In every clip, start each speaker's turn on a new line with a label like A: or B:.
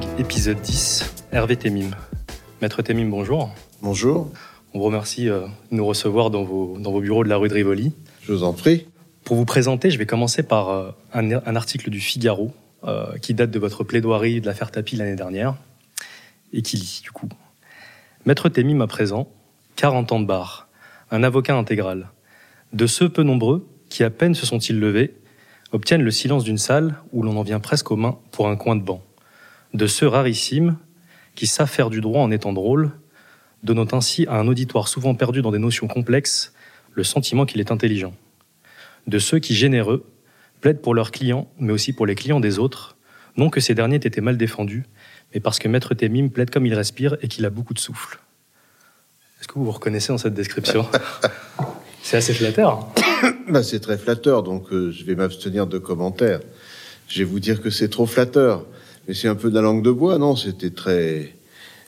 A: Dialogue, épisode 10, Hervé Temim. Maître Temim, bonjour.
B: Bonjour.
A: On vous remercie euh, de nous recevoir dans vos, dans vos bureaux de la rue de Rivoli.
B: Je vous en prie.
A: Pour vous présenter, je vais commencer par euh, un, un article du Figaro euh, qui date de votre plaidoirie de l'affaire Tapi l'année dernière et qui lit du coup. Maître Temim à présent, 40 ans de bar, un avocat intégral. De ceux peu nombreux qui à peine se sont-ils levés, obtiennent le silence d'une salle où l'on en vient presque aux mains pour un coin de banc. De ceux rarissimes qui savent faire du droit en étant drôles, donnant ainsi à un auditoire souvent perdu dans des notions complexes le sentiment qu'il est intelligent. De ceux qui, généreux, plaident pour leurs clients, mais aussi pour les clients des autres, non que ces derniers aient été mal défendus, mais parce que Maître Temim plaide comme il respire et qu'il a beaucoup de souffle. Est-ce que vous vous reconnaissez dans cette description? C'est assez flatteur.
B: bah, c'est très flatteur, donc euh, je vais m'abstenir de commentaires. Je vais vous dire que c'est trop flatteur. Mais c'est un peu de la langue de bois, non? C'était très...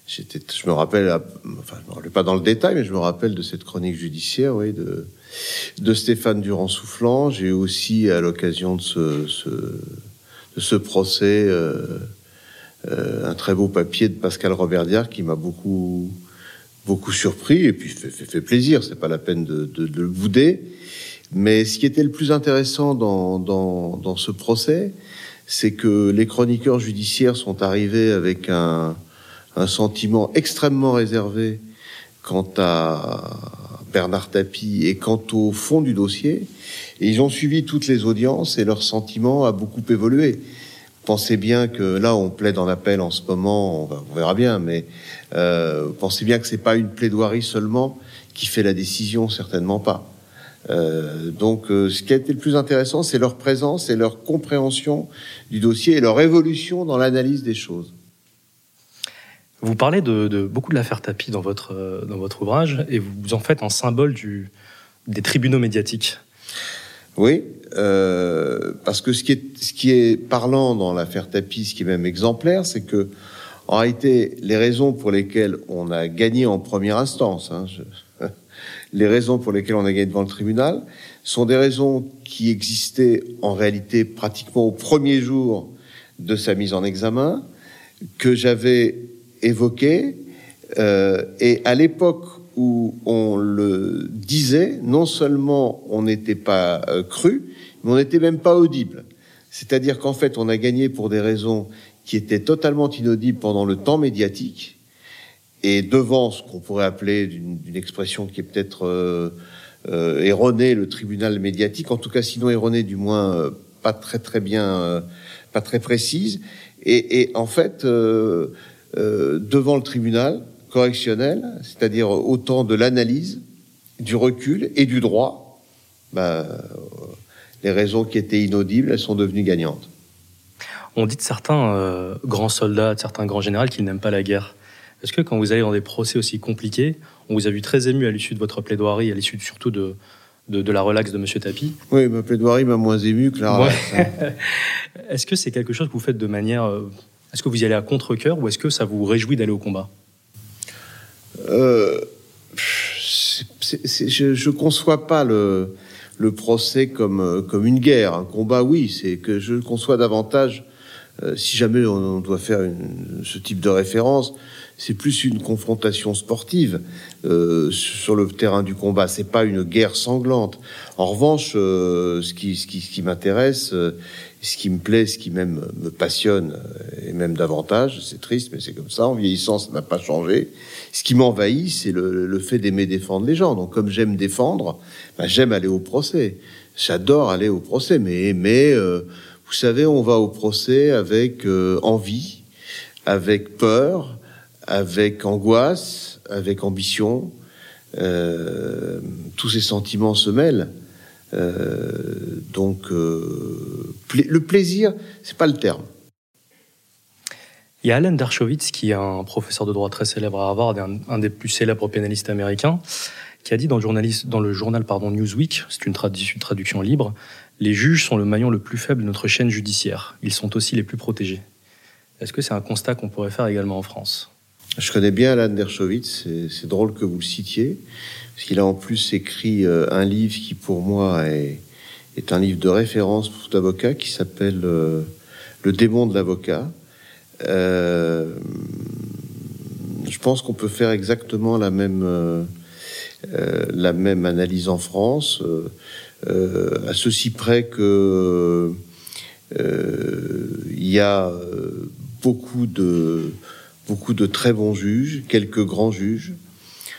B: Je me rappelle, enfin, je me rappelle pas dans le détail, mais je me rappelle de cette chronique judiciaire, oui, de, de Stéphane Durand-Soufflant. J'ai aussi, à l'occasion de ce, ce, procès, euh, euh, un très beau papier de Pascal Roberdière qui m'a beaucoup, beaucoup surpris et puis fait, fait, fait plaisir. C'est pas la peine de, le bouder. Mais ce qui était le plus intéressant dans, dans ce procès, c'est que les chroniqueurs judiciaires sont arrivés avec un, un sentiment extrêmement réservé quant à Bernard Tapie et quant au fond du dossier. Et ils ont suivi toutes les audiences et leur sentiment a beaucoup évolué. Pensez bien que là, on plaide en appel en ce moment, on, on verra bien, mais euh, pensez bien que c'est pas une plaidoirie seulement qui fait la décision, certainement pas. Euh, donc, euh, ce qui a été le plus intéressant, c'est leur présence et leur compréhension du dossier et leur évolution dans l'analyse des choses.
A: Vous parlez de, de beaucoup de l'affaire Tapie dans votre, euh, dans votre ouvrage et vous en faites un symbole du, des tribunaux médiatiques.
B: Oui, euh, parce que ce qui, est, ce qui est parlant dans l'affaire Tapie, ce qui est même exemplaire, c'est que en réalité, les raisons pour lesquelles on a gagné en première instance, hein, je, les raisons pour lesquelles on a gagné devant le tribunal, sont des raisons qui existaient en réalité pratiquement au premier jour de sa mise en examen, que j'avais évoquées, euh, et à l'époque où on le disait, non seulement on n'était pas euh, cru, mais on n'était même pas audible. C'est-à-dire qu'en fait, on a gagné pour des raisons qui étaient totalement inaudibles pendant le temps médiatique et devant ce qu'on pourrait appeler d'une expression qui est peut-être euh, euh, erronée, le tribunal médiatique, en tout cas sinon erronée, du moins euh, pas très très bien, euh, pas très précise. Et, et en fait, euh, devant le tribunal, correctionnel, c'est-à-dire autant de l'analyse, du recul et du droit, bah, les raisons qui étaient inaudibles, elles sont devenues gagnantes.
A: On dit de certains euh, grands soldats, de certains grands généraux qu'ils n'aiment pas la guerre. Est-ce que quand vous allez dans des procès aussi compliqués, on vous a vu très ému à l'issue de votre plaidoirie, à l'issue surtout de, de, de, la relaxe de Monsieur Tapie
B: Oui, ma plaidoirie m'a moins ému que la relaxe.
A: Ouais. est-ce que c'est quelque chose que vous faites de manière... Euh, est-ce que vous y allez à contre-cœur ou est-ce que ça vous réjouit d'aller au combat?
B: Euh, je, je conçois pas le, le procès comme, comme une guerre. Un combat, oui, c'est que je conçois davantage, euh, si jamais on, on doit faire une, ce type de référence, c'est plus une confrontation sportive euh, sur le terrain du combat. C'est pas une guerre sanglante. En revanche, euh, ce qui, ce qui, ce qui m'intéresse, euh, ce qui me plaît, ce qui même me passionne, euh, et même davantage, c'est triste, mais c'est comme ça. En vieillissant, ça n'a pas changé. Ce qui m'envahit, c'est le, le, fait d'aimer défendre les gens. Donc, comme j'aime défendre, ben, j'aime aller au procès. J'adore aller au procès, mais mais euh, vous savez, on va au procès avec euh, envie, avec peur avec angoisse, avec ambition. Euh, tous ces sentiments se mêlent. Euh, donc, euh, le plaisir, c'est pas le terme.
A: Il y a Alan Dershowitz, qui est un professeur de droit très célèbre à Harvard, un, des plus célèbres pénalistes américains, qui a dit dans le, journal pardon, Newsweek, c'est une, une traduction libre, les juges sont le maillon le plus faible de notre chaîne judiciaire. Ils sont aussi les plus protégés. Est-ce que c'est un constat qu'on pourrait faire également en France?
B: Je connais bien Alan Dershowitz, c'est drôle que vous le citiez, parce qu'il a en plus écrit euh, un livre qui pour moi est, est un livre de référence pour tout avocat qui s'appelle euh, Le démon de l'avocat, je pense qu'on peut faire exactement la même, la même analyse en France, à ceci près que il y a beaucoup de, beaucoup de très bons juges, quelques grands juges,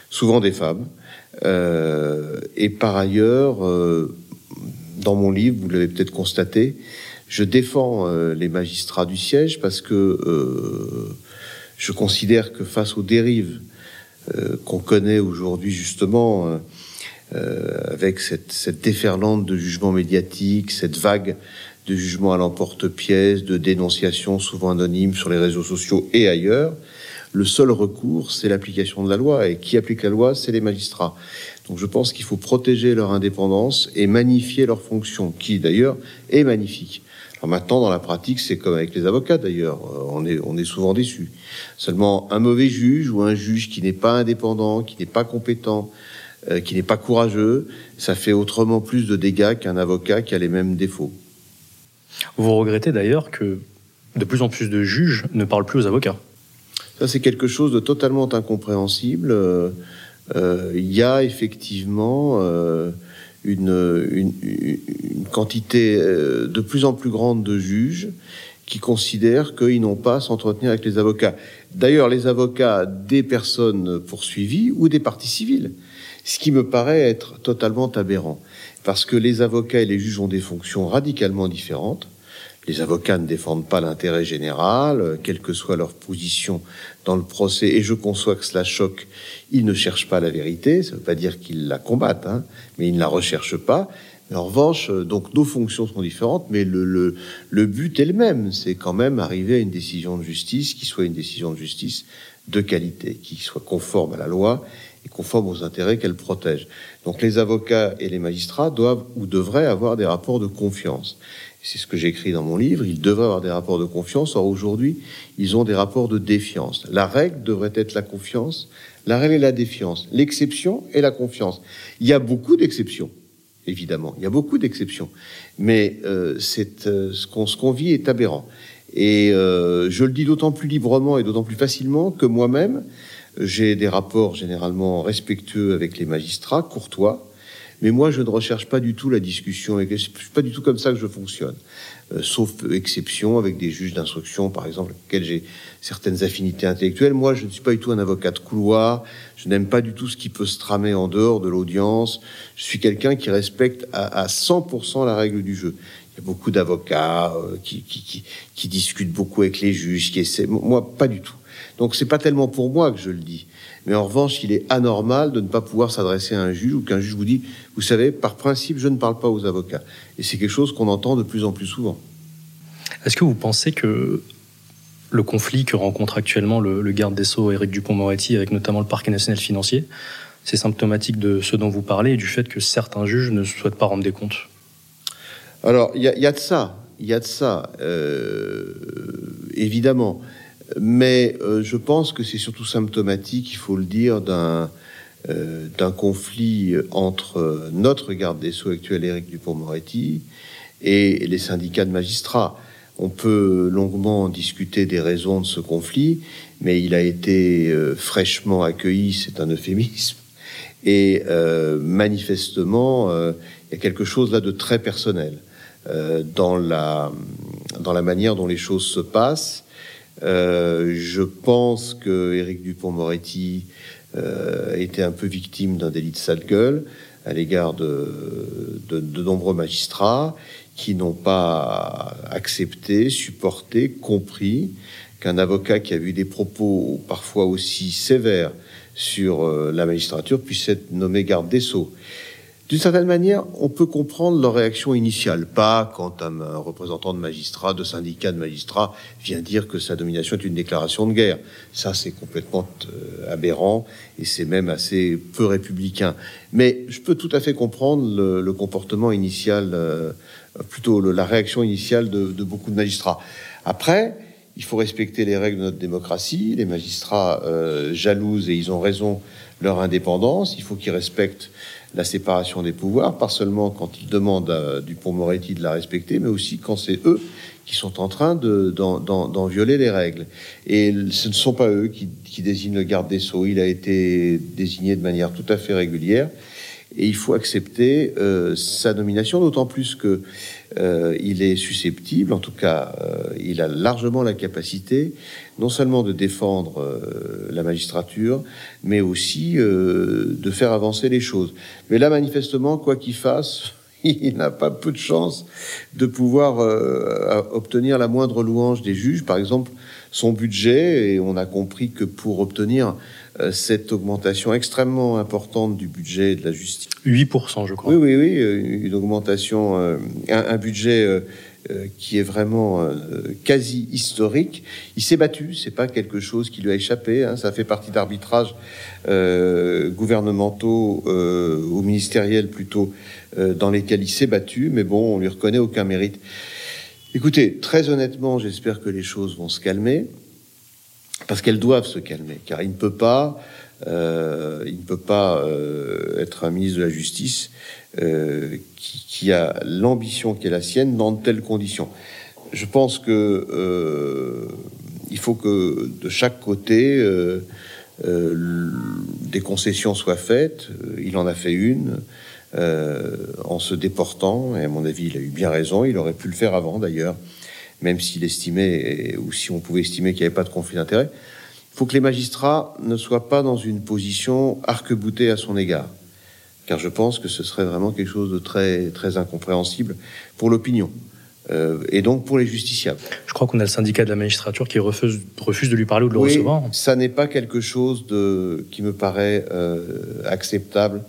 B: souvent des femmes. Euh, et par ailleurs, euh, dans mon livre, vous l'avez peut-être constaté, je défends euh, les magistrats du siège parce que je considère que face aux dérives qu'on connaît aujourd'hui justement, avec cette déferlante de jugements médiatiques, cette vague de jugements à l'emporte-pièce, de dénonciations souvent anonymes sur les réseaux sociaux et ailleurs, le seul recours, c'est l'application de la loi. Et qui applique la loi, c'est les magistrats. Donc je pense qu'il faut protéger leur indépendance et magnifier leur fonction, qui d'ailleurs est magnifique. Alors maintenant, dans la pratique, c'est comme avec les avocats d'ailleurs. Euh, on est, on est souvent déçus. Seulement, un mauvais juge ou un juge qui n'est pas indépendant, qui n'est pas compétent, euh, qui n'est pas courageux, ça fait autrement plus de dégâts qu'un avocat qui a les mêmes défauts.
A: Vous regrettez d'ailleurs que de plus en plus de juges ne parlent plus aux avocats.
B: Ça, c'est quelque chose de totalement incompréhensible. Euh, euh, il y a effectivement euh, une, une, une, quantité de plus en plus grande de juges qui considèrent qu'ils n'ont pas à s'entretenir avec les avocats. D'ailleurs, les avocats des personnes poursuivies ou des parties civiles, ce qui me paraît être totalement aberrant, parce que les avocats et les juges ont des fonctions radicalement différentes. Les avocats ne défendent pas l'intérêt général, euh, quelle que soit leur position dans le procès, et je conçois que cela choque, ils ne cherchent pas la vérité, ça ne veut pas dire qu'ils la combattent, hein, mais ils ne la recherchent pas. En revanche, euh, donc nos fonctions sont différentes, mais le, le, le but est le même, c'est quand même arriver à une décision de justice qui soit une décision de justice de qualité, qui soit conforme à la loi et conforme aux intérêts qu'elle protège. Donc les avocats et les magistrats doivent ou devraient avoir des rapports de confiance c'est ce que j'écris dans mon livre, ils devraient avoir des rapports de confiance. Or, aujourd'hui, ils ont des rapports de défiance. La règle devrait être la confiance, la règle est la défiance. L'exception est la confiance. Il y a beaucoup d'exceptions, évidemment. Il y a beaucoup d'exceptions. Mais euh, euh, ce qu'on vit est aberrant. Et euh, je le dis d'autant plus librement et d'autant plus facilement que moi-même, j'ai des rapports généralement respectueux avec les magistrats, courtois, mais moi, je ne recherche pas du tout la discussion. Et c'est pas du tout comme ça que je fonctionne. Euh, sauf exception avec des juges d'instruction, par exemple, avec lesquels j'ai certaines affinités intellectuelles. Moi, je ne suis pas du tout un avocat de couloir. Je n'aime pas du tout ce qui peut se tramer en dehors de l'audience. Je suis quelqu'un qui respecte à, 100% la règle du jeu. Il y a beaucoup d'avocats euh, qui, qui, qui, qui, discutent beaucoup avec les juges, qui essaient. Moi, pas du tout. Donc, c'est pas tellement pour moi que je le dis. Mais en revanche, il est anormal de ne pas pouvoir s'adresser à un juge ou qu'un juge vous dit, vous savez, par principe, je ne parle pas aux avocats. Et c'est quelque chose qu'on entend de plus en plus souvent.
A: Est-ce que vous pensez que le conflit que rencontre actuellement le, garde des Sceaux, Éric Dupont-Moretti, avec notamment le parquet national financier, c'est symptomatique de ce dont vous parlez et du fait que certains juges ne souhaitent pas rendre des comptes?
B: Alors, il y, a de ça. Il y a de ça, euh, évidemment. Mais euh, je pense que c'est surtout symptomatique, il faut le dire, d'un euh, conflit entre notre garde des Sceaux actuel, Éric Dupont-Moretti, et les syndicats de magistrats. On peut longuement discuter des raisons de ce conflit, mais il a été euh, fraîchement accueilli, c'est un euphémisme, et manifestement, il y a quelque chose là de très personnel dans la manière dont les choses se passent euh, je pense que Éric Dupont-Moretti euh, était un peu victime d'un délit de sale gueule à l'égard de, de, de, nombreux magistrats qui n'ont pas accepté, supporté, compris qu'un avocat qui a vu des propos parfois aussi sévères sur euh, la magistrature puisse être nommé garde des sceaux. D'une certaine manière, on peut comprendre leur réaction initiale, pas quand un, représentant de magistrat, de syndicat de magistrats vient dire que sa domination est une déclaration de guerre. Ça, c'est complètement euh, aberrant et c'est même assez peu républicain. Mais je peux tout à fait comprendre le, comportement initial, euh, plutôt la réaction initiale de, de, beaucoup de magistrats. Après, il faut respecter les règles de notre démocratie. Les magistrats euh, jalousent et ils ont raison leur indépendance. Il faut qu'ils respectent la séparation des pouvoirs, pas seulement quand ils demandent à Dupont-Moretti de la respecter, mais aussi quand c'est eux qui sont en train d'en violer les règles. Et ce ne sont pas eux qui, désignent le garde des Sceaux. Il a été désigné de manière tout à fait régulière et il faut accepter euh, sa nomination, d'autant plus que euh, il est susceptible, en tout cas, euh, il a largement la capacité, non seulement de défendre euh, la magistrature, mais aussi de faire avancer les choses. Mais là, manifestement, quoi qu'il fasse, il n'a pas peu de chance de pouvoir obtenir la moindre louange des juges. Par exemple, son budget, et on a compris que pour obtenir cette augmentation extrêmement importante du budget de la justice.
A: 8%, je crois.
B: Oui, oui, oui, euh, une augmentation, euh, un, un, budget qui est vraiment quasi historique. Il s'est battu, c'est pas quelque chose qui lui a échappé. Hein, ça fait partie d'arbitrages gouvernementaux ou ministériels plutôt dans lesquels il s'est battu, mais bon, on lui reconnaît aucun mérite. Écoutez, très honnêtement, j'espère que les choses vont se calmer parce qu'elles doivent se calmer, car il ne peut pas, euh, il ne peut pas euh, être un ministre de la Justice euh, qui, qui, a l'ambition qui est la sienne dans de telles conditions. Je pense que euh, il faut que de chaque côté euh, des concessions soient faites. Il en a fait une. en se déportant, et à mon avis, il a eu bien raison, il aurait pu le faire avant d'ailleurs, même s'il estimait, ou si on pouvait estimer qu'il n'y avait pas de conflit d'intérêt, il faut que les magistrats ne soient pas dans une position arc-boutée à son égard. Car je pense que ce serait vraiment quelque chose de très, très incompréhensible pour l'opinion. Euh, et donc pour les justiciables.
A: Je crois qu'on a le syndicat de la magistrature qui refuse, refuse de lui parler ou de le
B: oui,
A: recevoir.
B: Ça n'est pas quelque chose de, qui me paraît euh, acceptable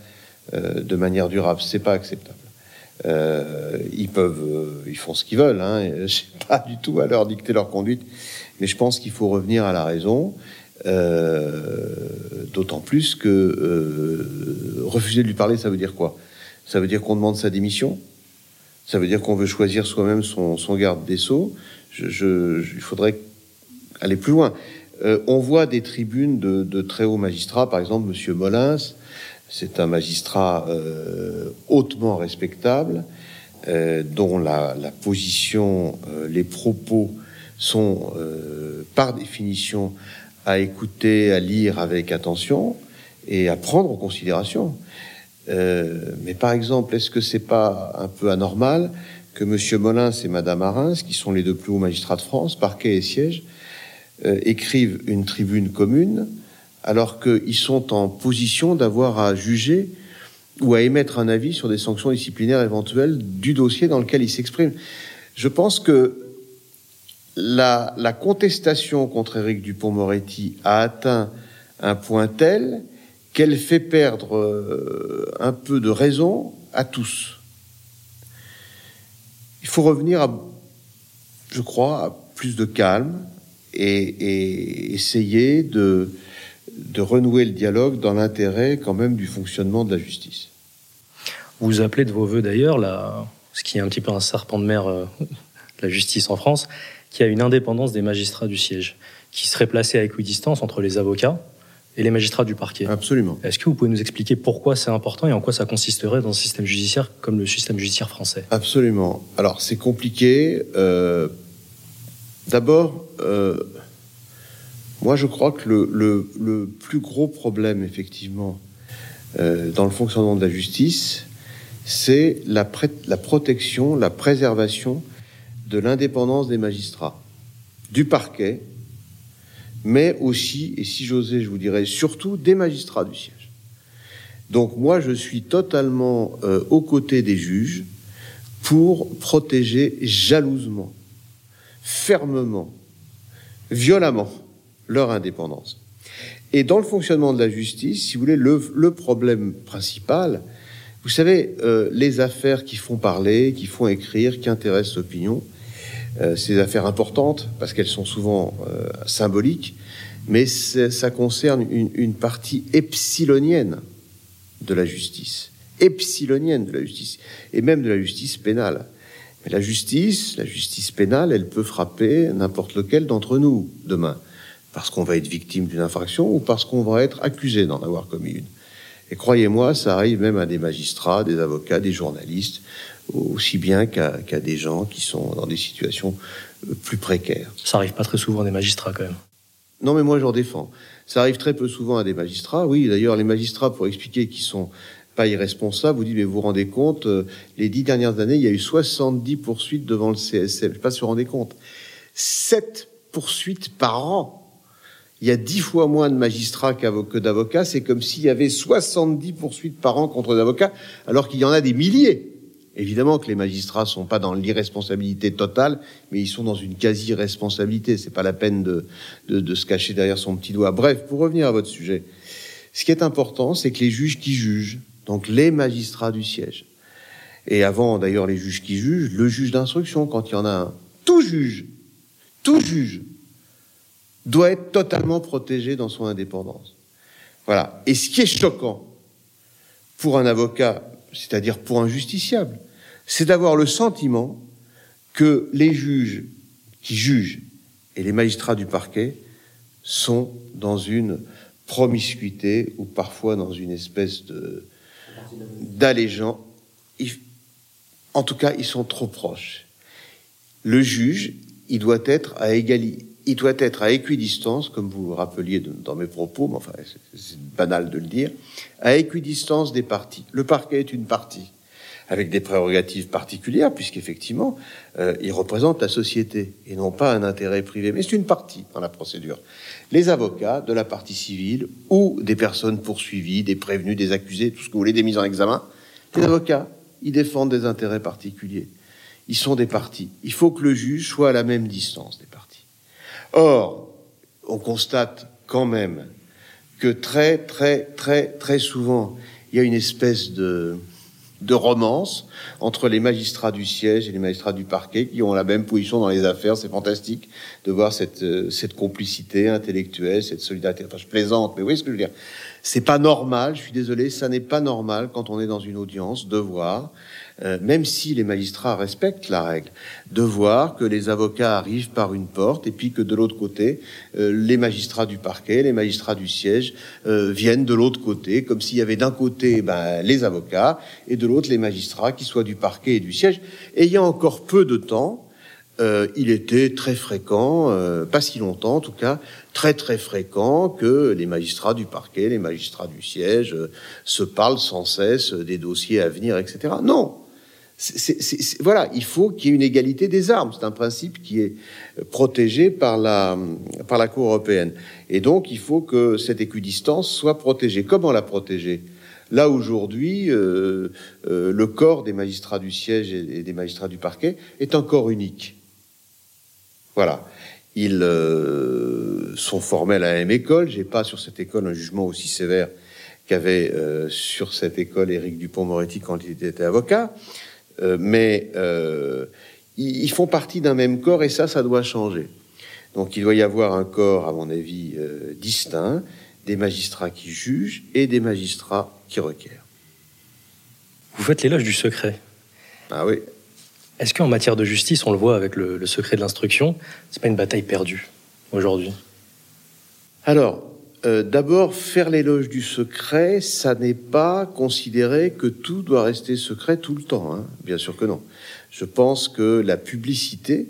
B: euh, de manière durable. C'est pas acceptable. Euh, ils peuvent, euh, ils font ce qu'ils veulent. Hein, sais pas du tout à leur dicter leur conduite, mais je pense qu'il faut revenir à la raison. Euh, D'autant plus que euh, refuser de lui parler, ça veut dire quoi? Ça veut dire qu'on demande sa démission? Ça veut dire qu'on veut choisir soi-même son, son, garde des sceaux? Je, je, il faudrait aller plus loin. Euh, on voit des tribunes de, de, très hauts magistrats, par exemple Monsieur Molins, c'est un magistrat euh, hautement respectable, euh, dont la, position, euh, les propos sont par définition à écouter, à lire avec attention et à prendre en considération. Mais par exemple, est-ce que c'est pas un peu anormal que Monsieur Molins et Madame Arins, qui sont les deux plus hauts magistrats de France, parquet et siège, écrivent une tribune commune alors qu'ils sont en position d'avoir à juger ou à émettre un avis sur des sanctions disciplinaires éventuelles du dossier dans lequel ils s'expriment. Je pense que la, la, contestation contre Éric Dupont-Moretti a atteint un point tel qu'elle fait perdre euh, un peu de raison à tous. Il faut revenir à, je crois, à plus de calme et, et essayer de, de renouer le dialogue dans l'intérêt quand même du fonctionnement de la justice.
A: Vous appelez de vos voeux d'ailleurs ce qui est un petit peu un serpent de mer euh, la justice en France, qui a une indépendance des magistrats du siège, qui serait placée à équidistance entre les avocats et les magistrats du parquet.
B: Absolument.
A: Est-ce que vous pouvez nous expliquer pourquoi c'est important et en quoi ça consisterait dans un système judiciaire comme le système judiciaire français?
B: Absolument. Alors c'est compliqué. Euh, D'abord, euh, moi je crois que le, le, le, plus gros problème effectivement euh, dans le fonctionnement de la justice, c'est la, la protection, la préservation de l'indépendance des magistrats, du parquet, mais aussi, et si j'osais, je vous dirais surtout, des magistrats du siège. Donc moi, je suis totalement euh, aux côtés des juges pour protéger jalousement, fermement, violemment leur indépendance. Et dans le fonctionnement de la justice, si vous voulez, le, le problème principal, vous savez, euh, les affaires qui font parler, qui font écrire, qui intéressent l'opinion, euh, ces affaires importantes, parce qu'elles sont souvent euh, symboliques, mais ça concerne une, une, partie epsilonienne de la justice, epsilonienne de la justice, et même de la justice pénale. Mais la justice, la justice pénale, elle peut frapper n'importe lequel d'entre nous demain, parce qu'on va être victime d'une infraction ou parce qu'on va être accusé d'en avoir commis une. Et croyez-moi, ça arrive même à des magistrats, des avocats, des journalistes, aussi bien qu'à des gens qui sont dans des situations euh, plus précaires.
A: Ça arrive pas très souvent à des magistrats quand même.
B: Non, mais moi j'en défends. Ça arrive très peu souvent à des magistrats. Oui, d'ailleurs, les magistrats, pour expliquer qu'ils sont pas irresponsables, vous dites, mais vous vous rendez compte, euh, les dix dernières années, il y a eu 70 poursuites devant le CSM. Je ne sais pas si vous vous rendez compte. Sept poursuites par an il y a dix fois moins de magistrats que d'avocats. C'est comme s'il y avait 70 poursuites par an contre des avocats, alors qu'il y en a des milliers. Évidemment que les magistrats sont pas dans l'irresponsabilité totale, mais ils sont dans une quasi-responsabilité. C'est pas la peine de, se cacher derrière son petit doigt. Bref, pour revenir à votre sujet, ce qui est important, c'est que les juges qui jugent, donc les magistrats du siège, et avant d'ailleurs les juges qui jugent, le juge d'instruction, quand il y en a un, tout juge, tout juge, doit être totalement protégé dans son indépendance. Voilà. Et ce qui est choquant pour un avocat, c'est-à-dire pour un justiciable, c'est d'avoir le sentiment que les juges qui jugent et les magistrats du parquet sont dans une promiscuité ou parfois dans une espèce de d'allégeance. En tout cas, ils sont trop proches. Le juge, il doit être à égalité il doit être à équidistance, comme vous rappeliez dans mes propos, mais enfin, c'est banal de le dire, à équidistance des parties. Le parquet est une partie, avec des prérogatives particulières, puisqu'effectivement, euh, il représente la société et non pas un intérêt privé. Mais c'est une partie dans la procédure. Les avocats de la partie civile ou des personnes poursuivies, des prévenus, des accusés, tout ce que vous voulez, des mises en examen, les avocats, ils défendent des intérêts particuliers. Ils sont des parties. Il faut que le juge soit à la même distance des parties. Or, on constate quand même que très, très, très, très souvent, il y a une espèce de, de romance entre les magistrats du siège et les magistrats du parquet qui ont la même position dans les affaires. C'est fantastique de voir cette, euh, cette complicité intellectuelle, cette solidarité. Enfin, je plaisante, mais vous voyez ce que je veux dire. C'est pas normal, je suis désolé, ça n'est pas normal quand on est dans une audience de voir euh, même si les magistrats respectent la règle, de voir que les avocats arrivent par une porte et puis que de l'autre côté, euh, les magistrats du parquet, les magistrats du siège euh, viennent de l'autre côté, comme s'il y avait d'un côté ben, les avocats et de l'autre les magistrats qui soient du parquet et du siège. Et encore peu de temps, il était très fréquent, pas si longtemps en tout cas, très très fréquent que les magistrats du parquet, les magistrats du siège se parlent sans cesse des dossiers à venir, etc. Non, voilà, il faut qu'il y ait une égalité des armes. C'est un principe qui est protégé par la, par la Cour européenne. Et donc, il faut que cette équidistance soit protégée. Comment la protéger? Là, aujourd'hui, euh, euh, le corps des magistrats du siège et des magistrats du parquet est un corps unique. Voilà. Ils euh, sont formés à la même école. J'ai pas sur cette école un jugement aussi sévère qu'avait sur cette école Éric Dupont-Moretti quand il était avocat. Euh, mais euh, ils font partie d'un même corps et ça, ça doit changer. Donc il doit y avoir un corps, à mon avis, euh, distinct, des magistrats qui jugent et des magistrats qui requièrent.
A: Vous faites l'éloge du secret.
B: Ah oui.
A: Est-ce qu'en matière de justice, on le voit avec le, le secret de l'instruction, c'est pas une bataille perdue aujourd'hui?
B: Alors, euh, d'abord, faire l'éloge du secret, ça n'est pas considérer que tout doit rester secret tout le temps. Hein. Bien sûr que non. Je pense que la publicité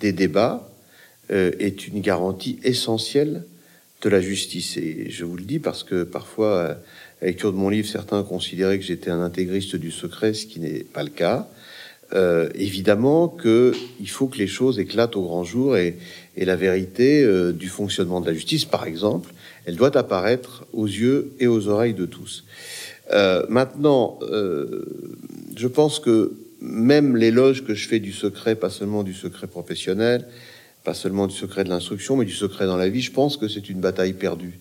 B: des débats euh, est une garantie essentielle de la justice. Et je vous le dis parce que parfois, à la de mon livre, certains considéraient que j'étais un intégriste du secret, ce qui n'est pas le cas. Euh, évidemment qu'il faut que les choses éclatent au grand jour et, la vérité euh, du fonctionnement de la justice, par exemple, elle doit apparaître aux yeux et aux oreilles de tous. Euh, maintenant, euh, je pense que même l'éloge que je fais du secret, pas seulement du secret professionnel, pas seulement du secret de l'instruction, mais du secret dans la vie, je pense que c'est une bataille perdue.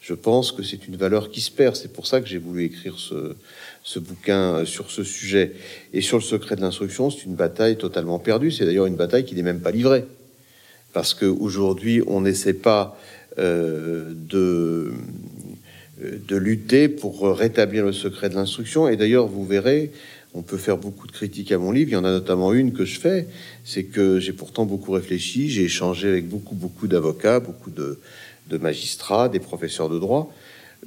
B: Je pense que c'est une valeur qui se perd. C'est pour ça que j'ai voulu écrire ce, ce bouquin euh, sur ce sujet. Et sur le secret de l'instruction, c'est une bataille totalement perdue. C'est d'ailleurs une bataille qui n'est même pas livrée. Parce qu'aujourd'hui, on n'essaie pas de, de lutter pour rétablir le secret de l'instruction. Et d'ailleurs, vous verrez, on peut faire beaucoup de critiques à mon livre. Il y en a notamment une que je fais, c'est que j'ai pourtant beaucoup réfléchi. J'ai échangé avec beaucoup, beaucoup d'avocats, beaucoup de, de, magistrats, des professeurs de droit.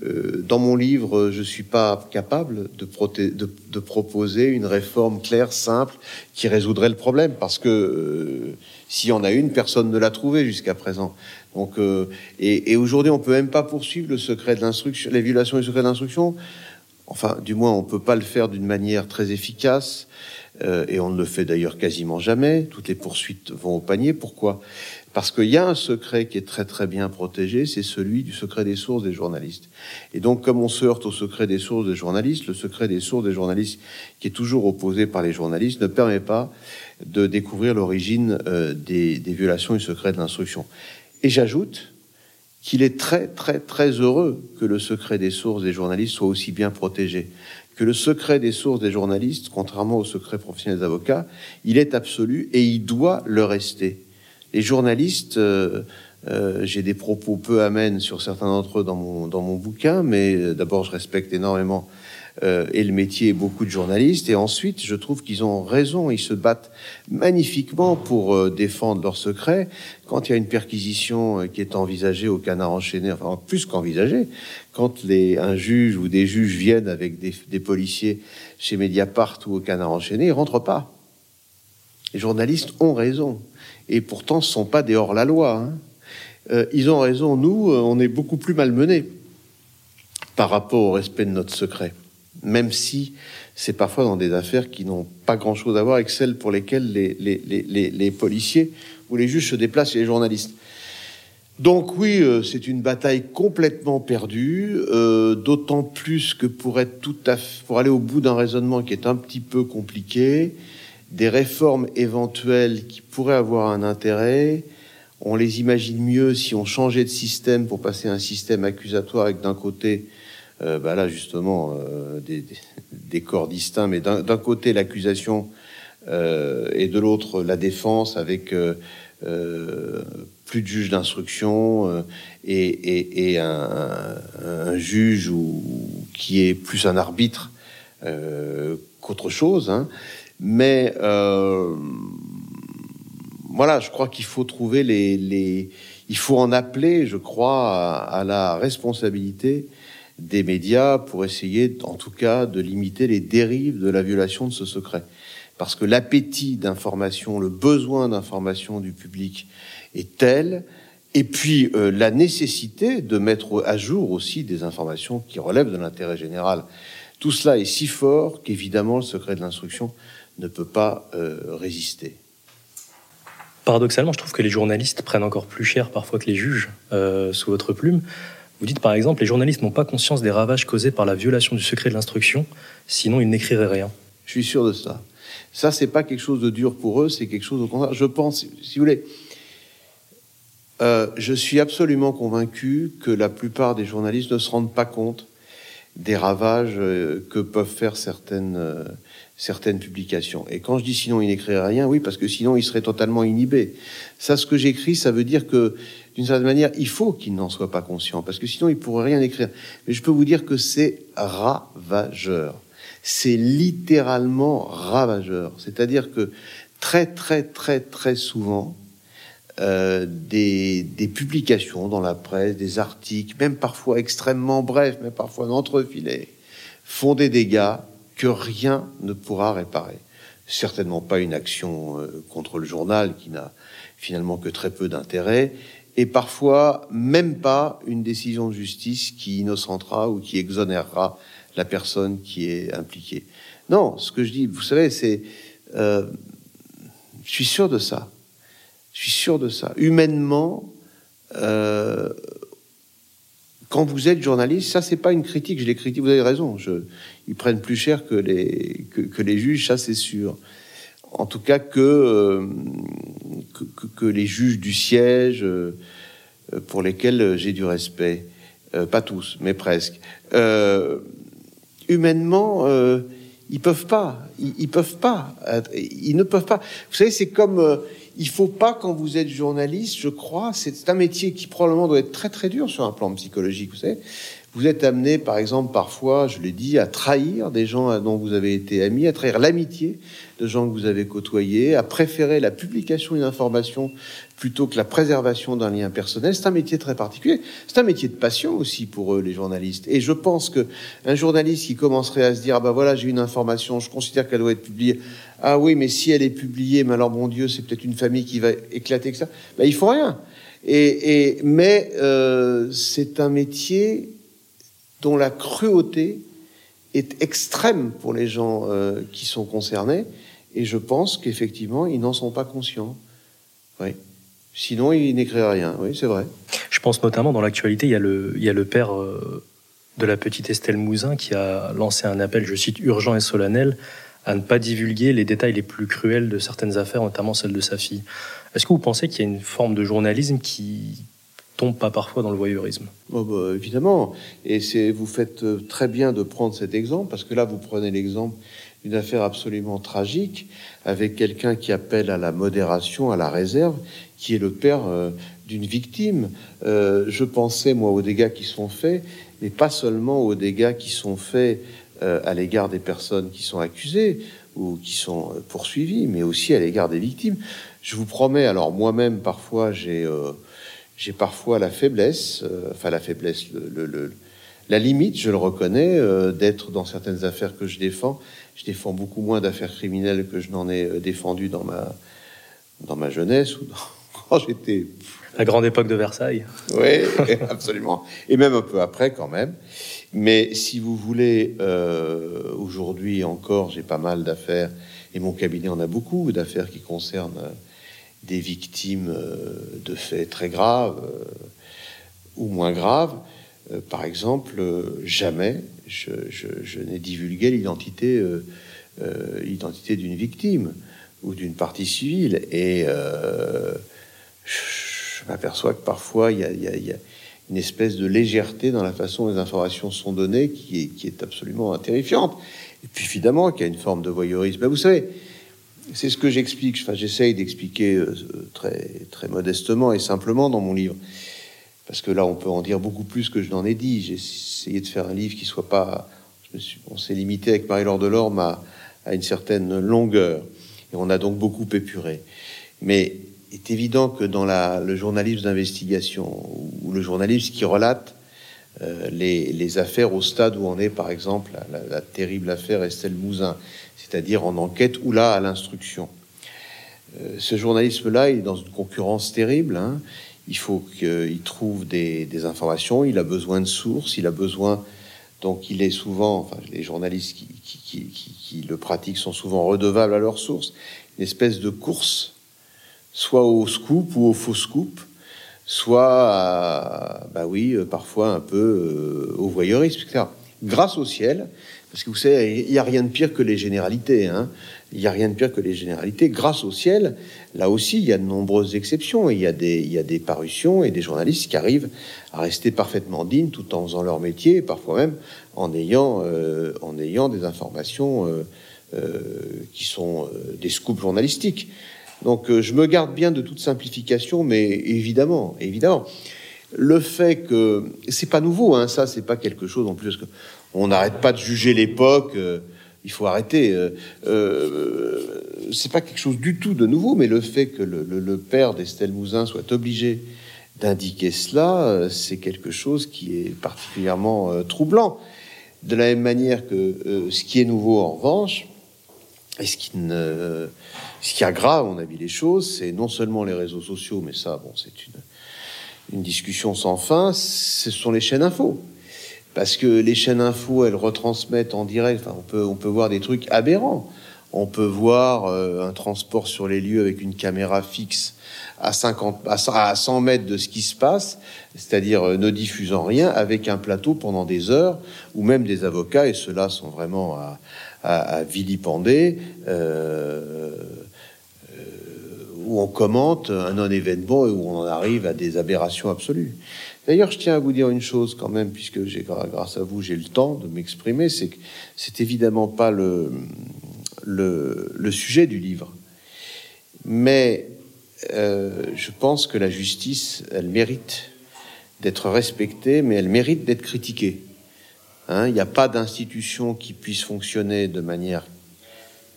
B: euh, dans mon livre, je suis pas capable de, proposer une réforme claire, simple, qui résoudrait le problème, parce que euh, s'il y en a une, personne ne l'a trouvée jusqu'à présent. Donc, euh, et, aujourd'hui, on peut même pas poursuivre le secret de l'instruction, les violations du secret d'instruction. Enfin, du moins, on peut pas le faire d'une manière très efficace. Euh, et on ne le fait d'ailleurs quasiment jamais. Toutes les poursuites vont au panier. Pourquoi? Parce qu'il y a un secret qui est très très bien protégé, c'est celui du secret des sources des journalistes. Et donc, comme on se heurte au secret des sources des journalistes, le secret des sources des journalistes, qui est toujours opposé par les journalistes, ne permet pas de découvrir l'origine euh, des, des violations du secret de l'instruction. Et j'ajoute qu'il est très très très heureux que le secret des sources des journalistes soit aussi bien protégé que le secret des sources des journalistes, contrairement au secret professionnel des avocats, il est absolu et il doit le rester. Les journalistes, euh, euh, j'ai des propos peu amènes sur certains d'entre eux dans mon, dans mon bouquin, mais euh, d'abord je respecte énormément euh, et le métier beaucoup de journalistes. Et ensuite, je trouve qu'ils ont raison. Ils se battent magnifiquement pour euh, défendre leurs secrets. Quand il y a une perquisition euh, qui est envisagée au canard enchaîné, enfin plus qu'envisagée, quand les, un juge ou des juges viennent avec des, des policiers chez Mediapart ou au canard enchaîné, ils rentrent pas. Les journalistes ont raison. Et pourtant, ce sont pas des hors-la-loi. Hein. Euh, ils ont raison. Nous, on est beaucoup plus malmenés par rapport au respect de notre secret même si c'est parfois dans des affaires qui n'ont pas grand-chose à voir avec celles pour lesquelles les, les, les, les, policiers ou les juges se déplacent chez les journalistes. Donc oui, euh, c'est une bataille complètement perdue, euh, d'autant plus que pour être tout à pour aller au bout d'un raisonnement qui est un petit peu compliqué, des réformes éventuelles qui pourraient avoir un intérêt, on les imagine mieux si on changeait de système pour passer à un système accusatoire avec d'un côté euh, bah là justement euh, des, des, corps distincts, mais d'un côté l'accusation euh, et de l'autre la défense avec plus de juges d'instruction et, et, et un, un, juge ou, qui est plus un arbitre qu'autre chose. Hein. Mais voilà, je crois qu'il faut trouver les, les, il faut en appeler, je crois, à, à la responsabilité des médias pour essayer, en tout cas, de limiter les dérives de la violation de ce secret. Parce que l'appétit d'information, le besoin d'information du public est tel, et puis euh, la nécessité de mettre à jour aussi des informations qui relèvent de l'intérêt général. Tout cela est si fort qu'évidemment le secret de l'instruction ne peut pas euh, résister.
A: Paradoxalement, je trouve que les journalistes prennent encore plus cher parfois que les juges euh, sous votre plume. Vous dites par exemple, les journalistes n'ont pas conscience des ravages causés par la violation du secret de l'instruction, sinon ils n'écriraient rien.
B: Je suis sûr de ça. Ça, c'est pas quelque chose de dur pour eux, c'est quelque chose au contraire. Je pense, si vous voulez, euh, je suis absolument convaincu que la plupart des journalistes ne se rendent pas compte des ravages euh, que peuvent faire certaines, euh, certaines publications. Et quand je dis sinon il n'écrirait rien, oui, parce que sinon il serait totalement inhibé. Ça, ce que j'écris, ça veut dire que d'une certaine manière, il faut qu'il n'en soit pas conscient, parce que sinon il pourrait rien écrire. Mais je peux vous dire que c'est ravageur. C'est littéralement ravageur. C'est-à-dire que très très très très souvent, euh, des, des, publications dans la presse, des articles, même parfois extrêmement brefs, mais parfois d'entrefilés, font des dégâts que rien ne pourra réparer. Certainement pas une action euh, contre le journal qui n'a finalement que très peu d'intérêt, et parfois même pas une décision de justice qui innocentera ou qui exonérera la personne qui est impliquée. Non, ce que je dis, vous savez, c'est, euh, je suis sûr de ça. Je suis sûr de ça. Humainement, euh, quand vous êtes journaliste, ça c'est pas une critique, je l'ai critiqué, vous avez raison, je, ils prennent plus cher que les, que les juges, ça c'est sûr. En tout cas que, euh, que, les juges du siège, euh, pour lesquels j'ai du respect. Euh, pas tous, mais presque. Euh, humainement, euh, ils peuvent pas. Ils, peuvent pas. Ils ne peuvent pas. Vous savez, c'est comme euh, il faut pas quand vous êtes journaliste, je crois, c'est un métier qui probablement doit être très très dur sur un plan psychologique. Vous savez, vous êtes amené, par exemple, parfois, je l'ai dit, à trahir des gens dont vous avez été amis, à trahir l'amitié de gens que vous avez côtoyés, à préférer la publication d'une information plutôt que la préservation d'un lien personnel. C'est un métier très particulier. C'est un métier de passion aussi pour eux, les journalistes. Et je pense que un journaliste qui commencerait à se dire, ah ben voilà, j'ai une information, je considère qu'elle doit être publiée. Ah oui, mais si elle est publiée, mais alors mon Dieu, c'est peut-être une famille qui va éclater que ça. Ben, il faut rien. Et, et mais euh, c'est un métier dont la cruauté est extrême pour les gens euh, qui sont concernés. Et je pense qu'effectivement, ils n'en sont pas conscients. Oui. Sinon, ils n'écriraient rien. Oui, c'est vrai.
A: Je pense notamment dans l'actualité, il y a le, père euh, de la petite Estelle Mouzin qui a lancé un appel, je cite, urgent et solennel, à ne pas divulguer les détails les plus cruels de certaines affaires, notamment celle de sa fille. Est-ce que vous pensez qu'il y a une forme de journalisme qui, tombe pas parfois dans le voyeurisme
B: oh bah, Évidemment. Et vous faites euh, très bien de prendre cet exemple, parce que là, vous prenez l'exemple d'une affaire absolument tragique, avec quelqu'un qui appelle à la modération, à la réserve, qui est le père euh, d'une victime. Euh, je pensais, moi, aux dégâts qui sont faits, mais pas seulement aux dégâts qui sont faits à l'égard des personnes qui sont accusées ou qui sont poursuivies, mais aussi à l'égard des victimes. Je vous promets, alors moi-même, parfois, j'ai j'ai parfois la faiblesse, euh, enfin la faiblesse, le, la limite, je le reconnais, euh, d'être dans certaines affaires que je défends. Je défends beaucoup moins d'affaires criminelles que je n'en ai euh, défendu dans ma, dans ma jeunesse ou quand j'étais...
A: La grande époque de Versailles.
B: Oui, absolument. Et même un peu après quand même. Mais si vous voulez, aujourd'hui encore, j'ai pas mal d'affaires, et mon cabinet en a beaucoup, d'affaires qui concernent des victimes euh, de faits très graves euh, ou moins graves. Euh, par exemple, jamais je, n'ai divulgué l'identité d'une victime ou d'une partie civile. Et je, m'aperçois que parfois il y, a, une espèce de légèreté dans la façon dont les informations sont données qui est, qui est absolument terrifiante. Et puis évidemment qu'il y a une forme de voyeurisme. Ben, vous savez, c'est ce que j'explique, enfin, j'essaye d'expliquer euh, très, très modestement et simplement dans mon livre. Parce que là, on peut en dire beaucoup plus que je n'en ai dit. J'ai essayé de faire un livre qui soit pas. On s'est limité avec Marie-Laure Delorme à, une certaine longueur. Et on a donc beaucoup épuré. Mais il est évident que dans le journalisme d'investigation, ou le journalisme qui relate euh, les, affaires au stade où on est, par exemple, la terrible affaire Estelle Mouzin, c'est-à-dire en enquête ou là à l'instruction. Euh, ce journalisme-là, il est dans une concurrence terrible. Hein. Il faut qu'il trouve des, informations, il a besoin de sources, il a besoin. Donc, il est souvent, les journalistes qui, le pratiquent sont souvent redevables à leurs sources. Une espèce de course, soit au scoop ou au faux scoop, soit, bah oui, parfois un peu euh, au voyeurisme. Grâce au ciel, parce que vous savez, il n'y a rien de pire que les généralités. Hein. Il n'y a rien de pire que les généralités. Grâce au ciel, là aussi, il y a de nombreuses exceptions. Il y, a des, y a des parutions et des journalistes qui arrivent à rester parfaitement dignes tout en faisant leur métier, parfois même en ayant, euh, en ayant des informations euh, euh, qui sont des scoops journalistiques. Donc je me garde bien de toute simplification, mais évidemment, évidemment, le fait que c'est pas nouveau, hein, ça c'est pas quelque chose en plus que on n'arrête pas de juger l'époque. Euh, il faut arrêter. Euh, euh, c'est pas quelque chose du tout de nouveau, mais le fait que le, père d'Estelle Mouzin soit obligé d'indiquer cela, c'est quelque chose qui est particulièrement troublant. De la même manière que ce qui est nouveau, en revanche, et ce qui, aggrave, on a vu les choses, c'est non seulement les réseaux sociaux, mais ça, bon, c'est une, une discussion sans fin, ce sont les chaînes infos parce que les chaînes info, elles retransmettent en direct. Enfin, on peut, on peut voir des trucs aberrants. On peut voir euh, un transport sur les lieux avec une caméra fixe à 50, à 100 mètres de ce qui se passe, c'est-à-dire euh, ne diffusant rien, avec un plateau pendant des heures, ou même des avocats, et ceux-là sont vraiment à, à, vilipender, euh, où on commente un non-événement et où on en arrive à des aberrations absolues. D'ailleurs, je tiens à vous dire une chose quand même, puisque grâce à vous, j'ai le temps de m'exprimer, c'est que c'est évidemment pas le, le, sujet du livre. Mais euh, je pense que la justice, elle mérite d'être respectée, mais elle mérite d'être critiquée. Hein, il n'y a pas d'institution qui puisse fonctionner de manière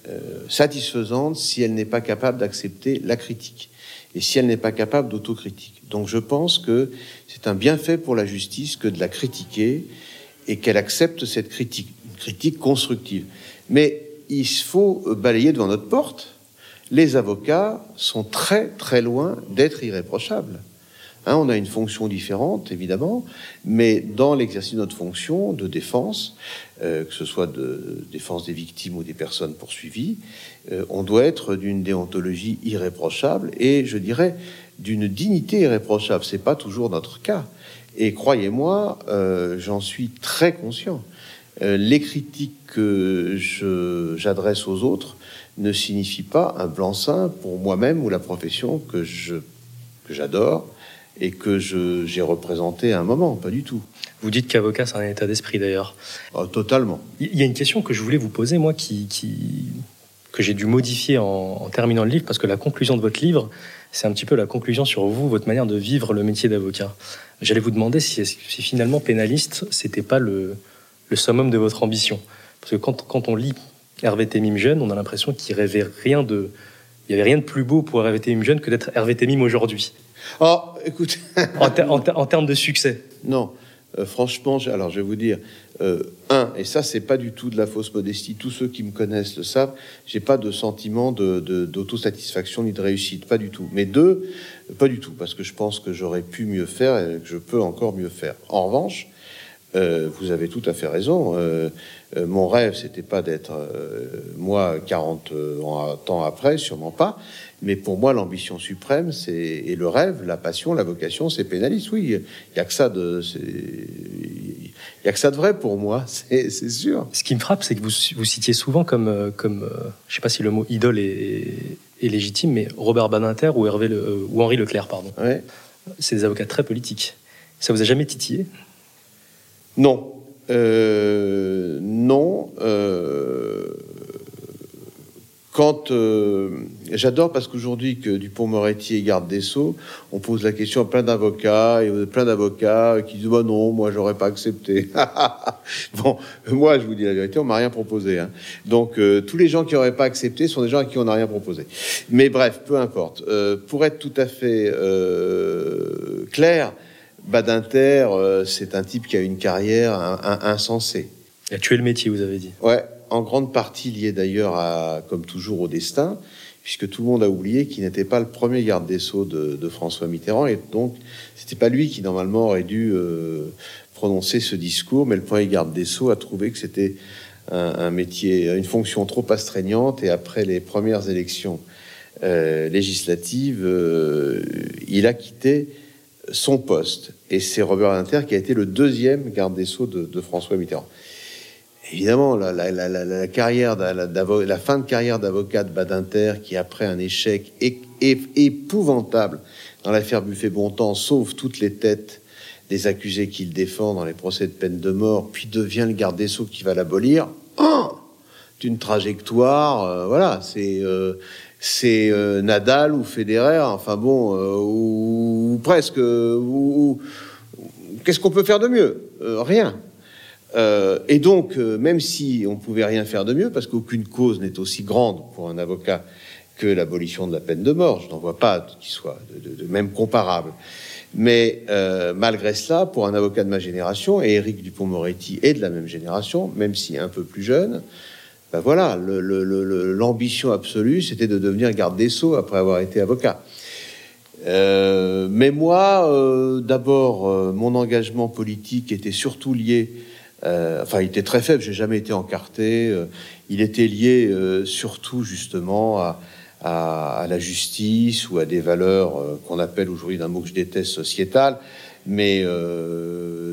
B: euh, satisfaisante si elle n'est pas capable d'accepter la critique et si elle n'est pas capable d'autocritique. Donc je pense que c'est un bienfait pour la justice que de la critiquer et qu'elle accepte cette critique, une critique constructive. Mais il faut balayer devant notre porte. Les avocats sont très très loin d'être irréprochables. Hein, on a une fonction différente, évidemment, mais dans l'exercice de notre fonction de défense, euh, que ce soit de défense des victimes ou des personnes poursuivies, euh, on doit être d'une déontologie irréprochable et, je dirais, d'une dignité irréprochable. C'est pas toujours notre cas. Et croyez-moi, euh, j'en suis très conscient. les critiques que j'adresse aux autres ne signifient pas un blanc-seing pour moi-même ou la profession que j'adore et que j'ai représenté à un moment, pas du tout.
A: Vous dites qu'avocat, c'est un état d'esprit d'ailleurs.
B: Oh, totalement.
A: Il y a une question que je voulais vous poser, moi, qui, qui que j'ai dû modifier en, terminant le livre, parce que la conclusion de votre livre, c'est un petit peu la conclusion sur vous, votre manière de vivre le métier d'avocat. J'allais vous demander si, si, finalement pénaliste, c'était pas le, le, summum de votre ambition. Parce que quand, quand on lit Hervé Temim jeune, on a l'impression qu'il rêvait rien de, il y avait rien de plus beau pour Hervé Temim jeune que d'être Hervé Temim aujourd'hui.
B: Oh, écoute.
A: en, termes de succès
B: Non. Euh, franchement, alors je vais vous dire, euh, un, et ça c'est pas du tout de la fausse modestie, tous ceux qui me connaissent le savent, j'ai pas de sentiment d'autosatisfaction ni de réussite, pas du tout. Mais deux, pas du tout, parce que je pense que j'aurais pu mieux faire et que je peux encore mieux faire. En revanche, euh, vous avez tout à fait raison. mon rêve, c'était pas d'être moi 40 ans après, sûrement pas. Mais pour moi, l'ambition suprême, c'est et le rêve, la passion, la vocation, c'est pénaliste. Oui, il y a que ça de, il y a que ça de vrai pour moi, c'est sûr.
A: Ce qui me frappe, c'est que vous, vous citiez souvent comme, euh, comme, euh, je sais pas si le mot idole est, est légitime, mais Robert Badinter ou Hervé le, ou Henri Leclerc, pardon.
B: Ouais.
A: C'est des avocats très politiques. Ça vous a jamais titillé?
B: Non, euh, non. Euh, quand euh, j'adore parce qu'aujourd'hui que Dupont-Moretti est garde des sceaux, on pose la question à plein d'avocats et plein d'avocats qui disent bah non, moi j'aurais pas accepté. bon, moi je vous dis la vérité, on m'a rien proposé. Hein. Donc euh, tous les gens qui auraient pas accepté sont des gens à qui on n'a rien proposé. Mais bref, peu importe. Euh, pour être tout à fait clair, Badinter, c'est un type qui a une carrière insensée.
A: Il a tué le métier, vous avez dit.
B: Ouais, en grande partie lié d'ailleurs à, comme toujours, au destin, puisque tout le monde a oublié qu'il n'était pas le premier garde des sceaux de, François Mitterrand, et donc c'était pas lui qui normalement aurait dû euh, prononcer ce discours, mais le premier garde des sceaux a trouvé que c'était un, métier, une fonction trop astreignante, et après les premières élections euh, législatives, euh, il a quitté son poste, et c'est Robert Inter qui a été le deuxième garde des sceaux de François Mitterrand. Évidemment, la, la, la, la carrière, la, fin de carrière d'avocat de Badinter, qui après un échec épouvantable dans l'affaire Buffet-Bontemps, sauve toutes les têtes des accusés qu'il défend dans les procès de peine de mort, puis devient le garde des sceaux qui va l'abolir. Oh une trajectoire, euh, voilà, c'est euh, euh, Nadal ou Federer, enfin bon, ou, presque. Ou, Qu'est-ce qu'on peut faire de mieux? Rien. Euh, et donc, euh, même si on pouvait rien faire de mieux, parce qu'aucune cause n'est aussi grande pour un avocat que l'abolition de la peine de mort, je n'en vois pas qui soit de, même comparable. Mais euh, malgré cela, pour un avocat de ma génération, et Éric Dupont-Moretti est de la même génération, même si un peu plus jeune, ben voilà, l'ambition absolue, c'était de devenir garde des sceaux après avoir été avocat. mais moi, d'abord, mon engagement politique était surtout lié euh, enfin, il était très faible, j'ai jamais été encarté. Euh, il était lié euh, surtout justement à, la justice ou à des valeurs qu'on appelle aujourd'hui d'un mot que je déteste sociétal, mais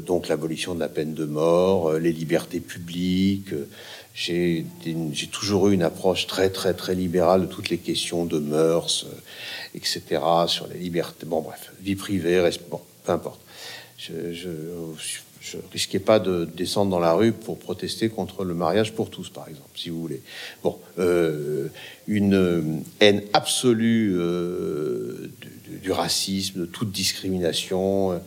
B: donc l'abolition de la peine de mort, les libertés publiques. J'ai toujours eu une approche très très très libérale de toutes les questions de mœurs, etc. Sur les libertés, bon bref, vie privée, bon, peu importe. Je, je, je risquais pas de descendre dans la rue pour protester contre le mariage pour tous, par exemple, si vous voulez. Bon, euh, une haine absolue euh, du, racisme, de toute discrimination,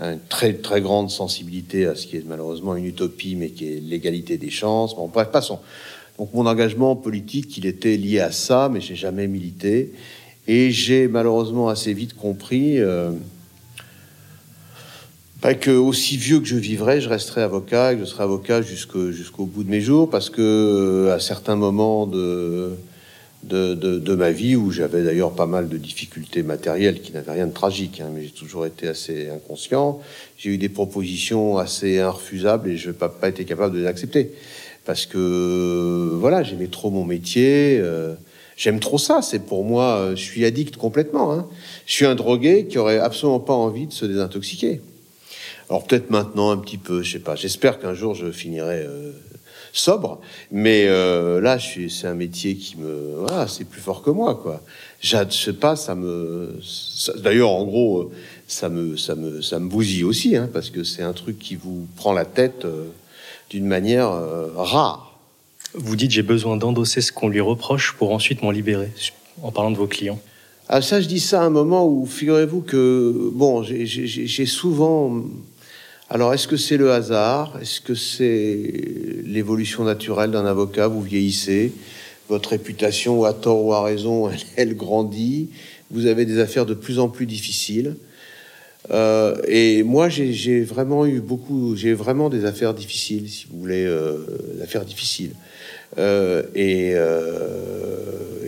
B: une très très grande sensibilité à ce qui est malheureusement une utopie, mais qui est l'égalité des chances. Bon, bref, passons. Donc mon engagement politique, il était lié à ça, mais j'ai jamais milité. Et j'ai malheureusement assez vite compris euh, bah, que aussi vieux que je vivrai, je resterai avocat, que je serai avocat jusqu'au bout de mes jours, parce que euh, à certains moments de ma vie, où j'avais d'ailleurs pas mal de difficultés matérielles qui n'avaient rien de tragique, hein, mais j'ai toujours été assez inconscient. J'ai eu des propositions assez irrefusables et je n'ai pas, pas été capable de les accepter. Parce que, voilà, j'aimais trop mon métier. Euh, j'aime trop ça. C'est pour moi, euh, je suis addict complètement. Hein. Je suis un drogué qui aurait absolument pas envie de se désintoxiquer. Alors peut-être maintenant un petit peu, je sais pas. J'espère qu'un jour je finirai euh, sobre. Mais euh, là, c'est un métier qui me, voilà, c'est plus fort que moi, quoi. Je sais pas, ça me, d'ailleurs, en gros, ça me, ça me, ça me bousille aussi, hein, parce que c'est un truc qui vous prend la tête euh, d'une manière euh, rare.
A: Vous dites j'ai besoin d'endosser ce qu'on lui reproche pour ensuite m'en libérer, en parlant de vos clients.
B: Ah ça, je dis ça à un moment où, figurez-vous que, bon, j'ai souvent alors, est-ce que c'est le hasard? Est-ce que c'est l'évolution naturelle d'un avocat? Vous vieillissez, votre réputation, à tort ou à raison, elle, grandit, vous avez des affaires de plus en plus difficiles. Euh, et moi, j'ai vraiment eu beaucoup, j'ai vraiment des affaires difficiles, si vous voulez, euh, affaires difficiles. Euh, et,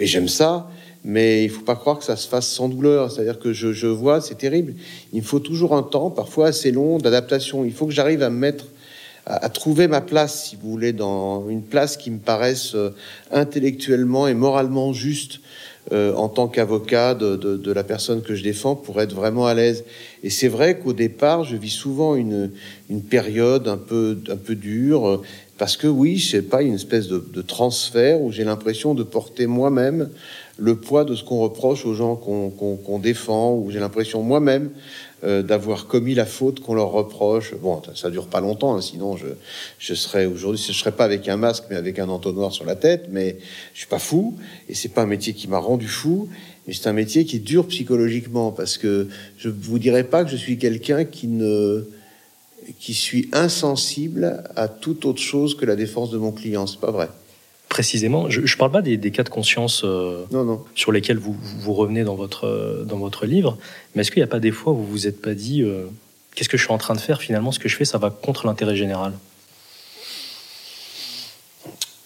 B: et j'aime ça mais il faut pas croire que ça se fasse sans douleur. C'est-à-dire que je, je vois, c'est terrible. Il faut toujours un temps, parfois assez long, d'adaptation. Il faut que j'arrive à me mettre, à, trouver ma place, si vous voulez, dans une place qui me paraisse euh, intellectuellement et moralement juste euh, en tant qu'avocat de, de, de, la personne que je défends pour être vraiment à l'aise. Et c'est vrai qu'au départ, je vis souvent une, une période un peu, un peu dure, euh, parce que oui, je sais pas, une espèce de, de transfert où j'ai l'impression de porter moi-même le poids de ce qu'on reproche aux gens qu'on défend, ou j'ai l'impression moi-même euh, d'avoir commis la faute qu'on leur reproche. Bon, ça dure pas longtemps, hein, sinon je, je serais aujourd'hui, je serais pas avec un masque, mais avec un entonnoir sur la tête. Mais je suis pas fou, et c'est pas un métier qui m'a rendu fou, mais c'est un métier qui est dur psychologiquement, parce que je vous dirais pas que je suis quelqu'un qui ne qui suis insensible à toute autre chose que la défense de mon client. C'est pas vrai
A: précisément. Je ne parle pas des, cas de conscience euh, sur lesquels vous, vous, revenez dans votre, euh, dans votre livre, mais est-ce qu'il n'y a pas des fois où vous vous êtes pas dit euh, qu'est-ce que je suis en train de faire finalement Ce que je fais, ça va contre l'intérêt général?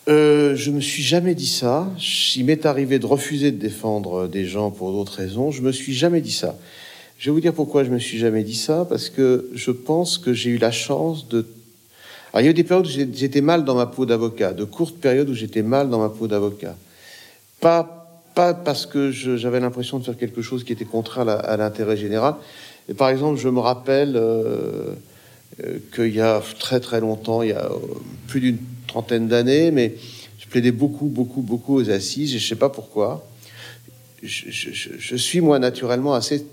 B: Euh, je me suis jamais dit ça. Il m'est arrivé de refuser de défendre des gens pour d'autres raisons. Je me suis jamais dit ça. Je vais vous dire pourquoi je me suis jamais dit ça, parce que je pense que j'ai eu la chance de alors, il y a eu des périodes où j'étais mal dans ma peau d'avocat, de courtes périodes où j'étais mal dans ma peau d'avocat. Pas, pas parce que j'avais l'impression de faire quelque chose qui était contraire à l'intérêt général. Et par exemple, je me rappelle euh, euh, qu'il y a très très longtemps, il y a euh, plus d'une trentaine d'années, mais je plaidais beaucoup, beaucoup, beaucoup aux assises, et je sais pas pourquoi. Je suis moi naturellement assez,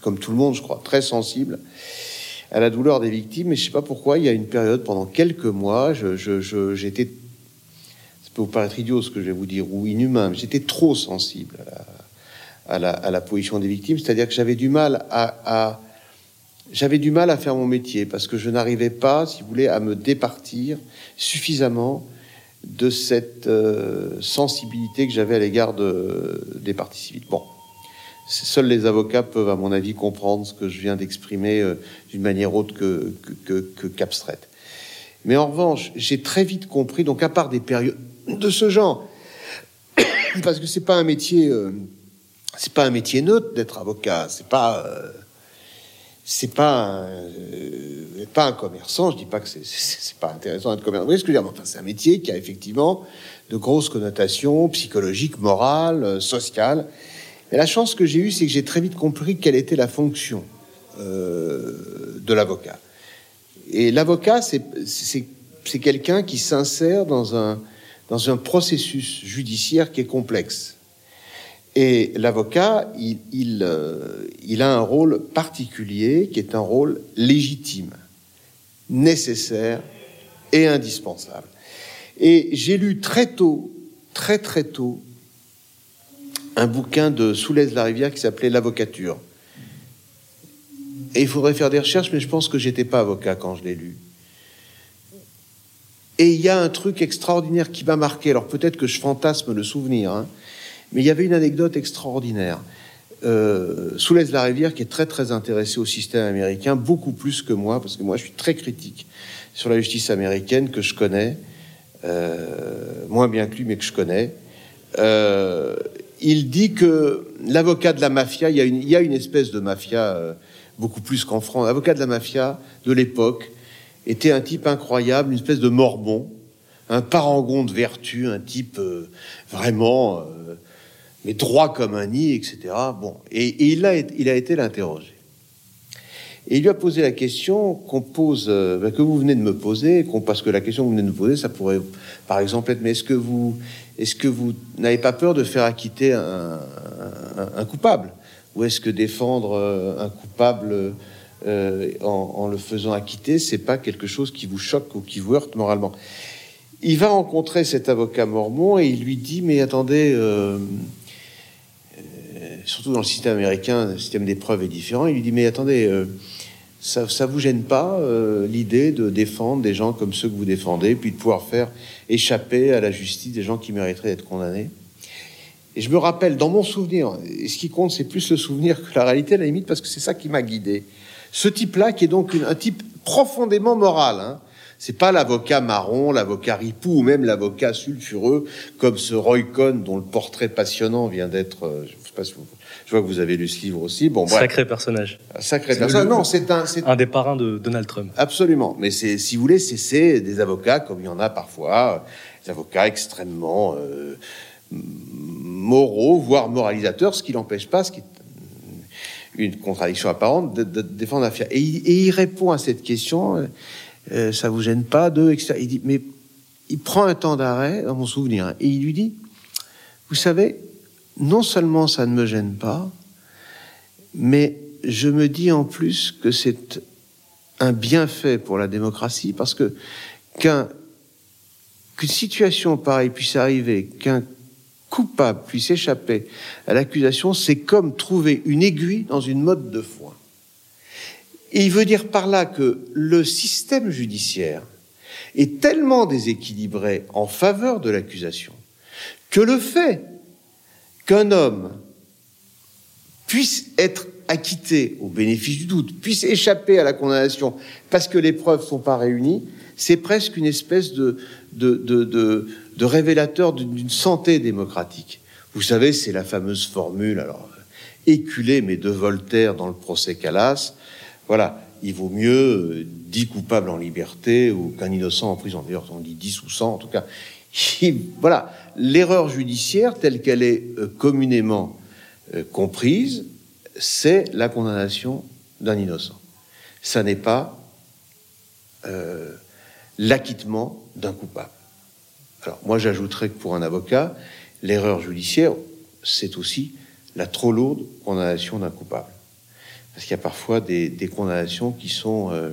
B: comme tout le monde, je crois, très sensible à la douleur des victimes. Mais je sais pas pourquoi, il y a une période, pendant quelques mois, j'étais, ça peut vous paraître idiot ce que je vais vous dire, ou inhumain, mais j'étais trop sensible à la, à position des victimes. C'est-à-dire que j'avais du mal à, j'avais du mal à faire mon métier parce que je n'arrivais pas, si vous voulez, à me départir suffisamment de cette euh, sensibilité que j'avais à l'égard de, des parties civiles. Bon, Seuls les avocats peuvent, à mon avis, comprendre ce que je viens d'exprimer euh, d'une manière autre que, qu'abstraite. Mais en revanche, j'ai très vite compris, donc à part des périodes de ce genre, parce que c'est pas un métier, euh, c'est pas un métier neutre d'être avocat, c'est pas, euh, c'est pas, un, pas un commerçant. Je dis pas que c'est, c'est, pas intéressant d'être commerçant. Vous je veux dire enfin, C'est un métier qui a effectivement de grosses connotations psychologiques, morales, sociales. Mais la chance que j'ai eue, c'est que j'ai très vite compris quelle était la fonction euh, de l'avocat. Et l'avocat, c'est quelqu'un qui s'insère dans un, dans un processus judiciaire qui est complexe. Et l'avocat, il, il, euh, il, a un rôle particulier qui est un rôle légitime, nécessaire et indispensable. Et j'ai lu très tôt, très très tôt, un bouquin de Soulez la Rivière qui s'appelait L'avocature. et il faudrait faire des recherches, mais je pense que j'étais pas avocat quand je l'ai lu. Et il y a un truc extraordinaire qui m'a marqué. Alors peut-être que je fantasme le souvenir, hein, mais il y avait une anecdote extraordinaire. Euh, Soulez la Rivière, qui est très très intéressé au système américain, beaucoup plus que moi, parce que moi je suis très critique sur la justice américaine que je connais, euh, moins bien que lui, mais que je connais. Euh, il dit que l'avocat de la mafia, il y, a une, espèce de mafia euh, beaucoup plus qu'en France. L'avocat de la mafia de l'époque était un type incroyable, une espèce de morbon, un parangon de vertu, un type euh, vraiment euh, mais droit comme un nid, etc. Bon, et, il, a, été l'interroger. Et il lui a posé la question qu'on pose, ben, que vous venez de me poser, parce que la question que vous venez de me poser, ça pourrait, par exemple, être, mais est-ce que vous, est-ce que vous n'avez pas peur de faire acquitter un, coupable, ou est-ce que défendre euh, un coupable euh, en, le faisant acquitter, c'est pas quelque chose qui vous choque ou qui vous heurte moralement? Il va rencontrer cet avocat mormon et il lui dit, mais attendez. Euh, surtout dans le système américain, le système des preuves est différent. Il lui dit mais attendez, ça, ça vous gêne pas l'idée de défendre des gens comme ceux que vous défendez, puis de pouvoir faire échapper à la justice des gens qui mériteraient d'être condamnés Et je me rappelle, dans mon souvenir, et ce qui compte, c'est plus le souvenir que la réalité, à la limite, parce que c'est ça qui m'a guidé. Ce type-là, qui est donc un type profondément moral, hein, c'est pas l'avocat marron, l'avocat ripou ou même l'avocat sulfureux comme ce Roy Cohn dont le portrait passionnant vient d'être. Euh, je sais pas si vous, je vois que vous avez lu ce livre aussi. Bon,
A: bref. Sacré personnage.
B: Un sacré personnage. Non, c'est un,
A: un des parrains de Donald Trump.
B: Absolument. Mais c'est, si vous voulez, c'est des avocats comme il y en a parfois, des avocats extrêmement euh, moraux, voire moralisateurs, ce qui n'empêche pas, ce qui est une contradiction apparente, de, de, de défendre la fière. Et, et, il répond à cette question. Euh, ça vous gêne pas de etc. Il dit, mais il prend un temps d'arrêt dans mon souvenir hein, et il lui dit, vous savez, non seulement ça ne me gêne pas, mais je me dis en plus que c'est un bienfait pour la démocratie parce que qu'un qu'une situation pareille puisse arriver, qu'un coupable puisse échapper à l'accusation, c'est comme trouver une aiguille dans une mode de foin. Et il veut dire par là que le système judiciaire est tellement déséquilibré en faveur de l'accusation que le fait qu'un homme puisse être acquitté au bénéfice du doute, puisse échapper à la condamnation parce que les preuves sont pas réunies, c'est presque une espèce de, de, de, de, de révélateur d'une santé démocratique. Vous savez, c'est la fameuse formule, alors éculée, mais de Voltaire dans le procès Calas, voilà, il vaut mieux 10 coupables en liberté ou qu'un innocent en prison. D'ailleurs, on dit 10 ou 100, en tout cas. voilà, l'erreur judiciaire telle qu'elle est euh, communément euh, comprise, c'est la condamnation d'un innocent. Ça n'est pas euh, l'acquittement d'un coupable. Alors, moi, j'ajouterais que pour un avocat, l'erreur judiciaire, c'est aussi la trop lourde condamnation d'un coupable parce qu'il y a parfois des, des condamnations qui sont euh,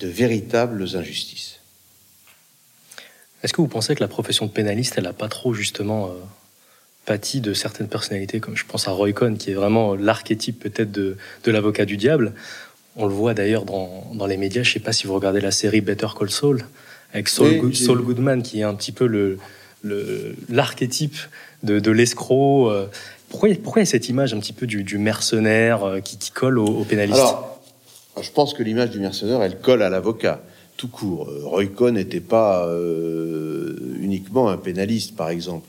B: de véritables injustices.
A: Est-ce que vous pensez que la profession de pénaliste, elle n'a pas trop justement euh, pâti de certaines personnalités, comme je pense à Roy Cohn, qui est vraiment l'archétype peut-être de, de l'avocat du diable? On le voit d'ailleurs dans, dans, les médias, je ne sais pas si vous regardez la série Better Call Saul, avec Saul, Good, Saul Goodman, qui est un petit peu le, l'archétype de, de l'escroc. Euh, pourquoi, pourquoi il y a cette image un petit peu du, mercenaire euh, qui, colle au, au pénaliste
B: Alors, je pense que l'image du mercenaire, elle colle à l'avocat, tout court. Euh, Roy Cohn n'était pas euh, uniquement un pénaliste, par exemple.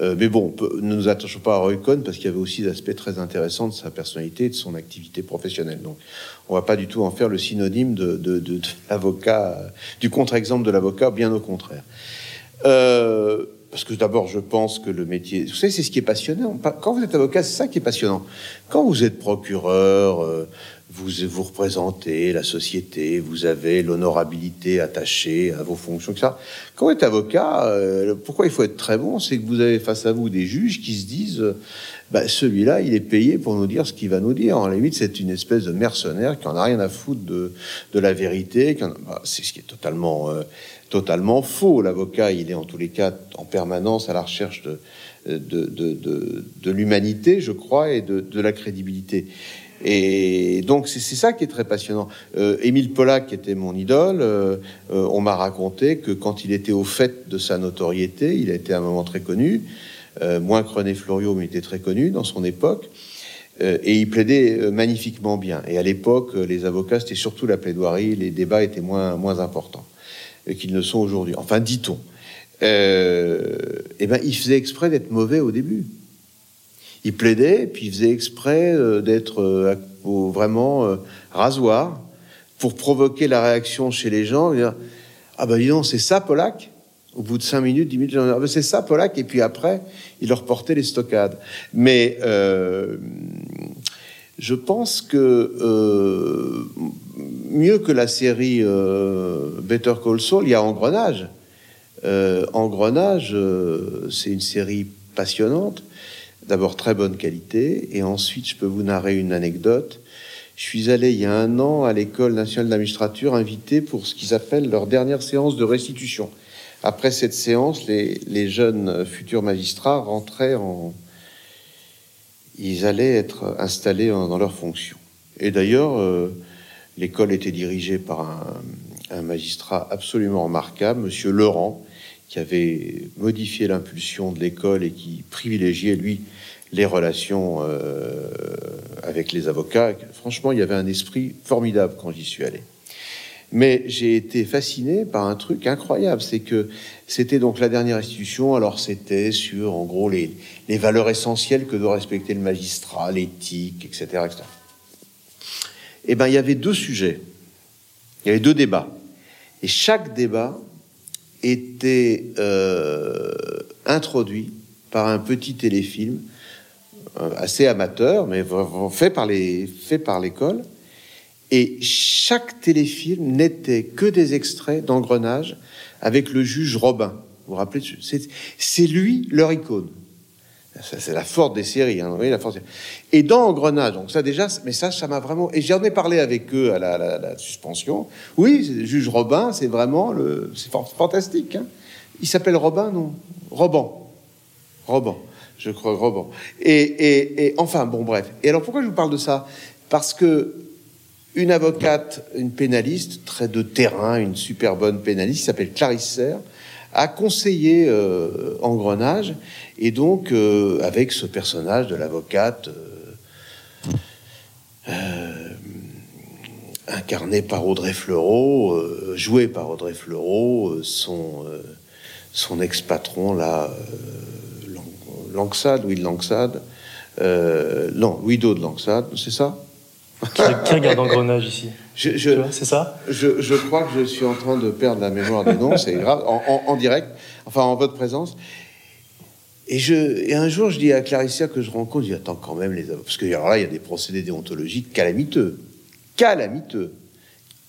B: Euh, mais bon, ne nous attachons pas à Roy Cohn parce qu'il y avait aussi des aspects très intéressants de sa personnalité et de son activité professionnelle. Donc, on va pas du tout en faire le synonyme de, l'avocat, du contre-exemple de l'avocat, bien au contraire. Euh, parce que d'abord, je pense que le métier, vous savez, c'est ce qui est passionnant. Quand vous êtes avocat, c'est ça qui est passionnant. Quand vous êtes procureur, euh, vous vous représentez la société, vous avez l'honorabilité attachée à vos fonctions, etc. Quand vous êtes avocat, euh, pourquoi il faut être très bon C'est que vous avez face à vous des juges qui se disent, euh, bah, celui-là, il est payé pour nous dire ce qu'il va nous dire. En limite, c'est une espèce de mercenaire qui en a rien à foutre de, de la vérité. Bah, c'est ce qui est totalement totalement faux. L'avocat, il est en tous les cas en permanence à la recherche de, l'humanité, je crois, et de, la crédibilité. Et donc c'est ça qui est très passionnant. Euh, Émile Pollack, qui était mon idole, euh, euh, on m'a raconté que quand il était au fait de sa notoriété, il a été à un moment très connu, moins que René Floriot, mais il était très connu dans son époque, et il plaidait magnifiquement bien. Et à l'époque, les avocats, c'était surtout la plaidoirie, les débats étaient moins, moins importants qu'ils ne sont aujourd'hui. Enfin, dit-on. et ben, il faisait exprès d'être mauvais au début il plaidait, puis il faisait exprès euh, d'être euh, vraiment euh, rasoir pour provoquer la réaction chez les gens. Ah ben dis donc, c'est ça, Polak? Au bout de cinq minutes, dix minutes, ah ben, c'est ça, Polak Et puis après, il leur portait les stockades. Mais je pense que mieux que la série Better Call Saul, il y a Engrenage. Engrenage, c'est une série passionnante d'abord très bonne qualité, et ensuite je peux vous narrer une anecdote. Je suis allé il y a un an à l'école nationale d'administrature invité pour ce qu'ils appellent leur dernière séance de restitution. Après cette séance, les, jeunes futurs magistrats rentraient en... Ils allaient être installés dans leurs fonctions. Et d'ailleurs, euh, l'école était dirigée par un, magistrat absolument remarquable, Monsieur Laurent, qui avait modifié l'impulsion de l'école et qui privilégiait, lui, les relations euh, avec les avocats. Franchement, il y avait un esprit formidable quand j'y suis allé. Mais j'ai été fasciné par un truc incroyable, c'est que c'était donc la dernière institution, alors c'était sur, en gros, les, les, valeurs essentielles que doit respecter le magistrat, l'éthique, etc., etc. Et ben, il y avait deux sujets, il y avait deux débats. Et chaque débat était euh, introduit par un petit téléfilm euh, assez amateur, mais fait par les fait par l'école. Et chaque téléfilm n'était que des extraits d'engrenage avec le juge Robin. Vous vous rappelez C'est lui leur icône. C'est la force des séries, hein, la force. Et dans Engrenage, donc ça déjà, mais ça, ça m'a vraiment. Et j'en ai parlé avec eux à la, suspension. Oui, juge Robin, c'est vraiment le, c'est fantastique. Hein. Il s'appelle Robin, non? Roban. Robin je crois, Robin. Et, et, enfin, bon, bref. Et alors, pourquoi je vous parle de ça? Parce que une avocate, une pénaliste, très de terrain, une super bonne pénaliste, s'appelle Clarisse Serre, a conseillé euh, Engrenage, et donc, euh, avec ce personnage de l'avocate, euh, euh, incarné par Audrey Fleurot, joué par Audrey Fleurot, son, ex-patron, là, Langsade, Louis de Langsade. Euh, non, Louis de Langsade, c'est ça?
A: Qui, regarde Engrenage ici C'est ça
B: je, je, crois que je suis en train de perdre la mémoire des noms, c'est grave, en, direct, enfin en votre présence. Et, je, et un jour, je dis à Clarissa que je rencontre, je dis attends quand même les parce que alors là, il y a des procédés déontologiques calamiteux, calamiteux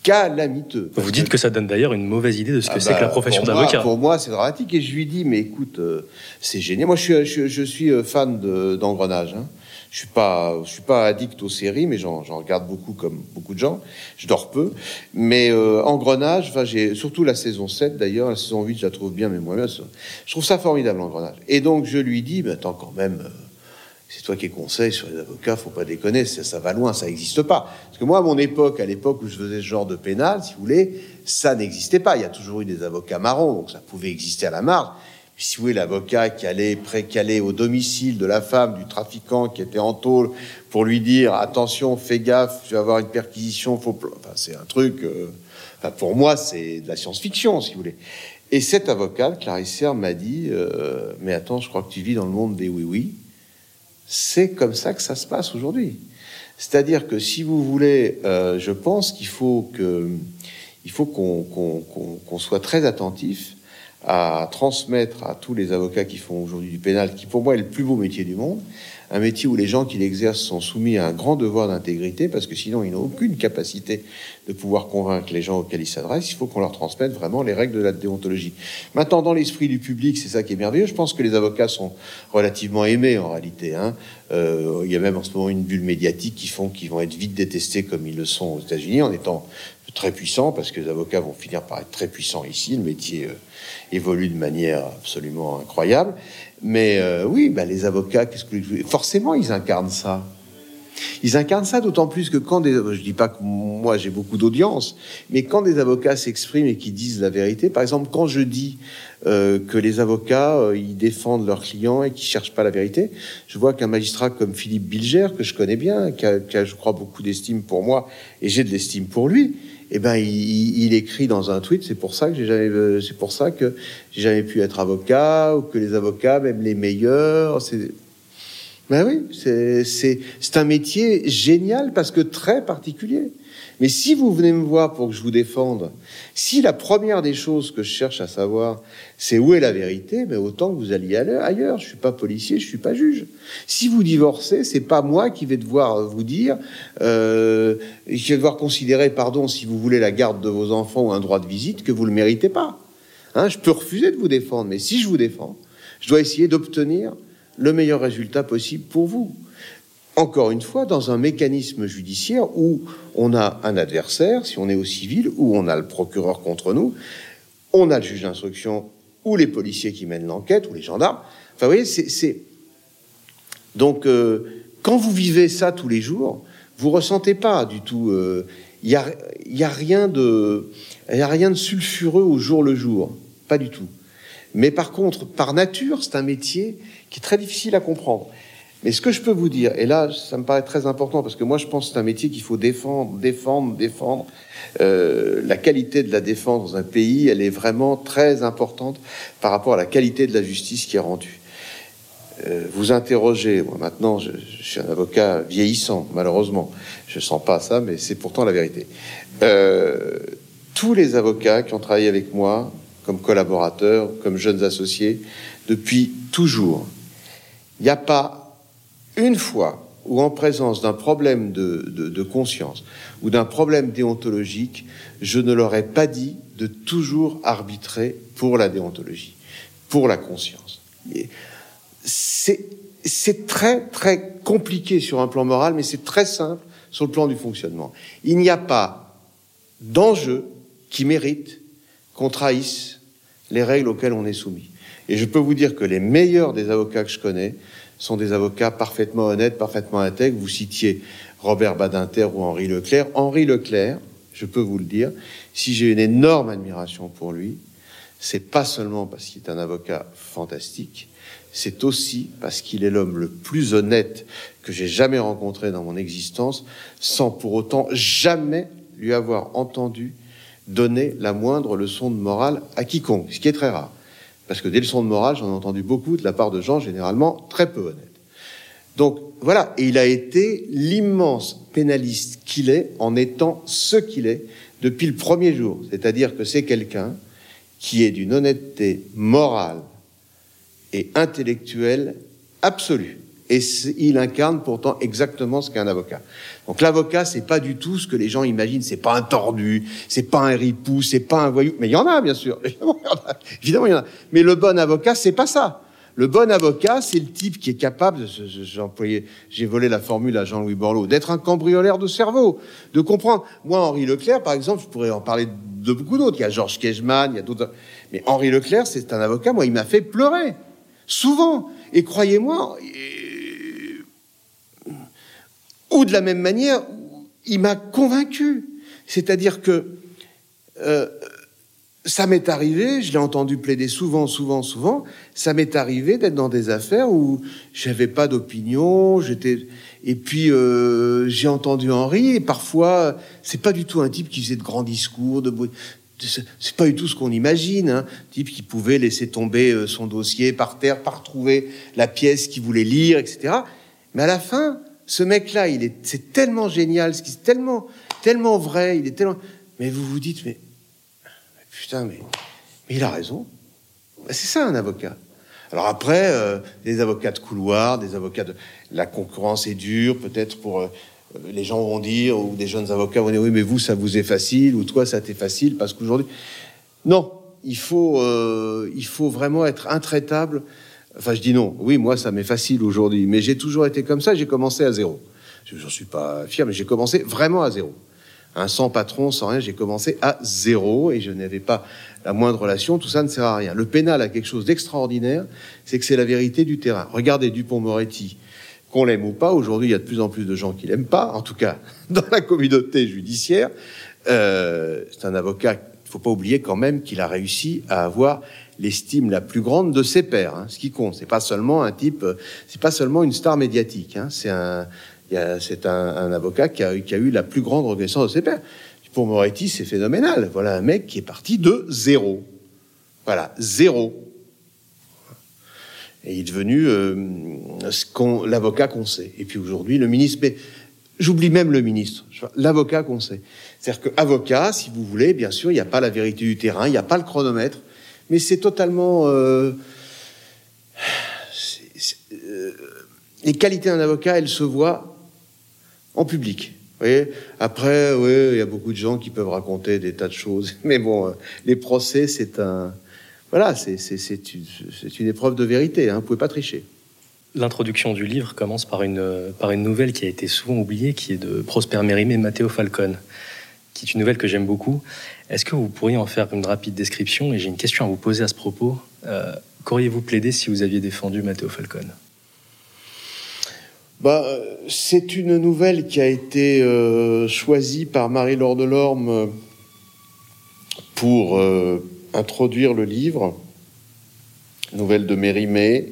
B: calamiteux.
A: Vous dites que ça donne d'ailleurs une mauvaise idée de ce que ah c'est que la bah, profession d'avocat.
B: Pour moi, c'est dramatique. Et je lui dis, mais écoute, euh, c'est génial. Moi, je suis, je, suis euh, fan d'engrenage. Hein. Je suis pas, je suis pas addict aux séries, mais j'en regarde beaucoup comme beaucoup de gens. Je dors peu, mais euh, engrenage. Enfin, j'ai surtout la saison 7 d'ailleurs. La saison 8, je la trouve bien, mais moi, je trouve ça formidable engrenage. Et donc, je lui dis, mais attends, quand même. Euh, c'est toi qui conseilles sur les avocats, faut pas déconner, ça, ça va loin, ça n'existe pas. Parce que moi, à mon époque, à l'époque où je faisais ce genre de pénal, si vous voulez, ça n'existait pas. Il y a toujours eu des avocats marrons, donc ça pouvait exister à la marge. Si vous voulez, l'avocat qui allait précaler au domicile de la femme du trafiquant qui était en tôle pour lui dire attention, fais gaffe, tu vas avoir une perquisition, faut. Enfin, c'est un truc. Euh, enfin, pour moi, c'est de la science-fiction, si vous voulez. Et cet avocat, Clarisse m'a dit euh, mais attends, je crois que tu vis dans le monde des oui-oui. C'est comme ça que ça se passe aujourd'hui. C'est-à-dire que si vous voulez, euh, je pense qu'il faut que, il faut qu'on soit très attentif à transmettre à tous les avocats qui font aujourd'hui du pénal, qui pour moi est le plus beau métier du monde, un métier où les gens qui l'exercent sont soumis à un grand devoir d'intégrité, parce que sinon ils n'ont aucune capacité de pouvoir convaincre les gens auxquels ils s'adressent. Il faut qu'on leur transmette vraiment les règles de la déontologie. Maintenant, dans l'esprit du public, c'est ça qui est merveilleux. Je pense que les avocats sont relativement aimés en réalité. Hein. Euh, il y a même en ce moment une bulle médiatique qui font qu'ils vont être vite détestés comme ils le sont aux États-Unis, en étant très puissants, parce que les avocats vont finir par être très puissants ici. Le métier euh, évolue de manière absolument incroyable. Mais euh, oui, bah, les avocats, qu'est-ce que forcément ils incarnent ça. Ils incarnent ça d'autant plus que quand des, je dis pas que moi j'ai beaucoup d'audience, mais quand des avocats s'expriment et qui disent la vérité, par exemple, quand je dis euh, que les avocats ils défendent leurs clients et qui cherchent pas la vérité, je vois qu'un magistrat comme Philippe Bilger, que je connais bien, qui qui a je crois beaucoup d'estime pour moi et j'ai de l'estime pour lui, eh ben, il, écrit dans un tweet, c'est pour ça que j'ai jamais, euh, c'est pour ça que j'ai jamais pu être avocat ou que les avocats, même les meilleurs, c'est ben oui, c'est un métier génial parce que très particulier. Mais si vous venez me voir pour que je vous défende, si la première des choses que je cherche à savoir, c'est où est la vérité, mais autant que vous alliez ailleurs. Je suis pas policier, je suis pas juge. Si vous divorcez, c'est pas moi qui vais devoir vous dire, euh, je vais devoir considérer, pardon, si vous voulez la garde de vos enfants ou un droit de visite, que vous le méritez pas. Hein, je peux refuser de vous défendre, mais si je vous défends, je dois essayer d'obtenir le meilleur résultat possible pour vous. Encore une fois, dans un mécanisme judiciaire où on a un adversaire, si on est au civil, où on a le procureur contre nous, on a le juge d'instruction, ou les policiers qui mènent l'enquête, ou les gendarmes. Enfin, vous voyez, c'est... Donc, euh, quand vous vivez ça tous les jours, vous ressentez pas du tout... Il euh, n'y y a, de, y a rien de sulfureux au jour le jour. Pas du tout. Mais par contre, par nature, c'est un métier qui est très difficile à comprendre. Mais ce que je peux vous dire, et là, ça me paraît très important, parce que moi, je pense que c'est un métier qu'il faut défendre, défendre, défendre. Euh, la qualité de la défense dans un pays, elle est vraiment très importante par rapport à la qualité de la justice qui est rendue. Euh, vous interrogez, moi maintenant, je, suis un avocat vieillissant, malheureusement. Je sens pas ça, mais c'est pourtant la vérité. Euh, tous les avocats qui ont travaillé avec moi, comme collaborateurs, comme jeunes associés, depuis toujours. Il n'y a pas une fois où en présence d'un problème de, conscience ou d'un problème déontologique, je ne leur ai pas dit de toujours arbitrer pour la déontologie, pour la conscience. C'est très très compliqué sur un plan moral, mais c'est très simple sur le plan du fonctionnement. Il n'y a pas d'enjeu qui mérite qu'on trahisse les règles auxquelles on est soumis. Et je peux vous dire que les meilleurs des avocats que je connais sont des avocats parfaitement honnêtes, parfaitement intègres. Vous citiez Robert Badinter ou Henri Leclerc. Henri Leclerc, je peux vous le dire, si j'ai une énorme admiration pour lui, c'est pas seulement parce qu'il est un avocat fantastique, c'est aussi parce qu'il est l'homme le plus honnête que j'ai jamais rencontré dans mon existence, sans pour autant jamais lui avoir entendu donner la moindre leçon de morale à quiconque, ce qui est très rare. Parce que des leçons de morale, j'en ai entendu beaucoup de la part de gens généralement très peu honnêtes. Donc voilà, et il a été l'immense pénaliste qu'il est en étant ce qu'il est depuis le premier jour. C'est-à-dire que c'est quelqu'un qui est d'une honnêteté morale et intellectuelle absolue. Et il incarne pourtant exactement ce qu'est un avocat. Donc l'avocat, c'est pas du tout ce que les gens imaginent. C'est pas un tordu, c'est pas un ripou, c'est pas un voyou. Mais il y en a, bien sûr. Évidemment, il y en a. Mais le bon avocat, c'est pas ça. Le bon avocat, c'est le type qui est capable, j'ai volé la formule à Jean-Louis Borloo, d'être un cambrioleur de cerveau, de comprendre. Moi, Henri Leclerc, par exemple, je pourrais en parler de beaucoup d'autres. Il y a Georges Kejman, il y a d'autres. Mais Henri Leclerc, c'est un avocat, moi, il m'a fait pleurer. Souvent. Et croyez-moi, ou de la même manière, il m'a convaincu. C'est-à-dire que euh, ça m'est arrivé, je l'ai entendu plaider souvent, souvent, souvent, ça m'est arrivé d'être dans des affaires où j'avais pas d'opinion, j'étais et puis euh, j'ai entendu Henri et parfois c'est pas du tout un type qui faisait de grands discours, de c'est pas du tout ce qu'on imagine, hein. type qui pouvait laisser tomber euh, son dossier par terre, pas retrouver la pièce qu'il voulait lire, etc. Mais à la fin, ce mec-là, il est, c'est tellement génial, ce qui est tellement, tellement vrai, il est tellement. Mais vous vous dites, mais, putain, mais, mais il a raison. Ben, c'est ça un avocat. Alors après, euh, des avocats de couloir, des avocats de la concurrence est dure, peut-être pour euh, les gens vont dire ou des jeunes avocats vont dire oui, mais vous ça vous est facile ou toi ça t'est facile parce qu'aujourd'hui, non, il faut, euh, il faut vraiment être intraitable Enfin, je dis non. Oui, moi, ça m'est facile aujourd'hui. Mais j'ai toujours été comme ça. J'ai commencé à zéro. Je n'en suis pas fier, mais j'ai commencé vraiment à zéro. Un sans patron, sans rien, j'ai commencé à zéro et je n'avais pas la moindre relation. Tout ça ne sert à rien. Le pénal a quelque chose d'extraordinaire, c'est que c'est la vérité du terrain. Regardez Dupont-Moretti. qu'on l'aime ou pas. Aujourd'hui, il y a de plus en plus de gens qui l'aiment pas, en tout cas dans la communauté judiciaire. Euh, c'est un avocat, il faut pas oublier quand même qu'il a réussi à avoir l'estime la plus grande de ses pairs. Hein, ce qui compte, c'est pas seulement un type, c'est pas seulement une star médiatique. Hein, c'est un, c'est un, un, avocat qui a, qui a, eu la plus grande reconnaissance de ses pairs. Pour Moretti, c'est phénoménal. Voilà un mec qui est parti de zéro. Voilà, zéro. Et il est devenu euh, l'avocat qu'on sait. Et puis aujourd'hui, le ministre. Mais j'oublie même le ministre. L'avocat qu'on sait. C'est-à-dire qu'avocat, si vous voulez, bien sûr, il n'y a pas la vérité du terrain, il n'y a pas le chronomètre, mais c'est totalement. Euh, euh, les qualités d'un avocat, elles se voient en public. Après, oui, il y a beaucoup de gens qui peuvent raconter des tas de choses, mais bon, euh, les procès, c'est un, voilà, c'est une, épreuve de vérité. Hein, vous pouvez pas tricher.
A: L'introduction du livre commence par une, par une nouvelle qui a été souvent oubliée, qui est de Prosper Mérimée et Matteo Falcone, qui est une nouvelle que j'aime beaucoup. Est-ce que vous pourriez en faire une rapide description Et j'ai une question à vous poser à ce propos. Euh, Qu'auriez-vous plaidé si vous aviez défendu Matteo Falcone?
B: Bah, C'est une nouvelle qui a été euh, choisie par Marie-Laure Delorme euh, pour euh, introduire le livre, nouvelle de Mérimée,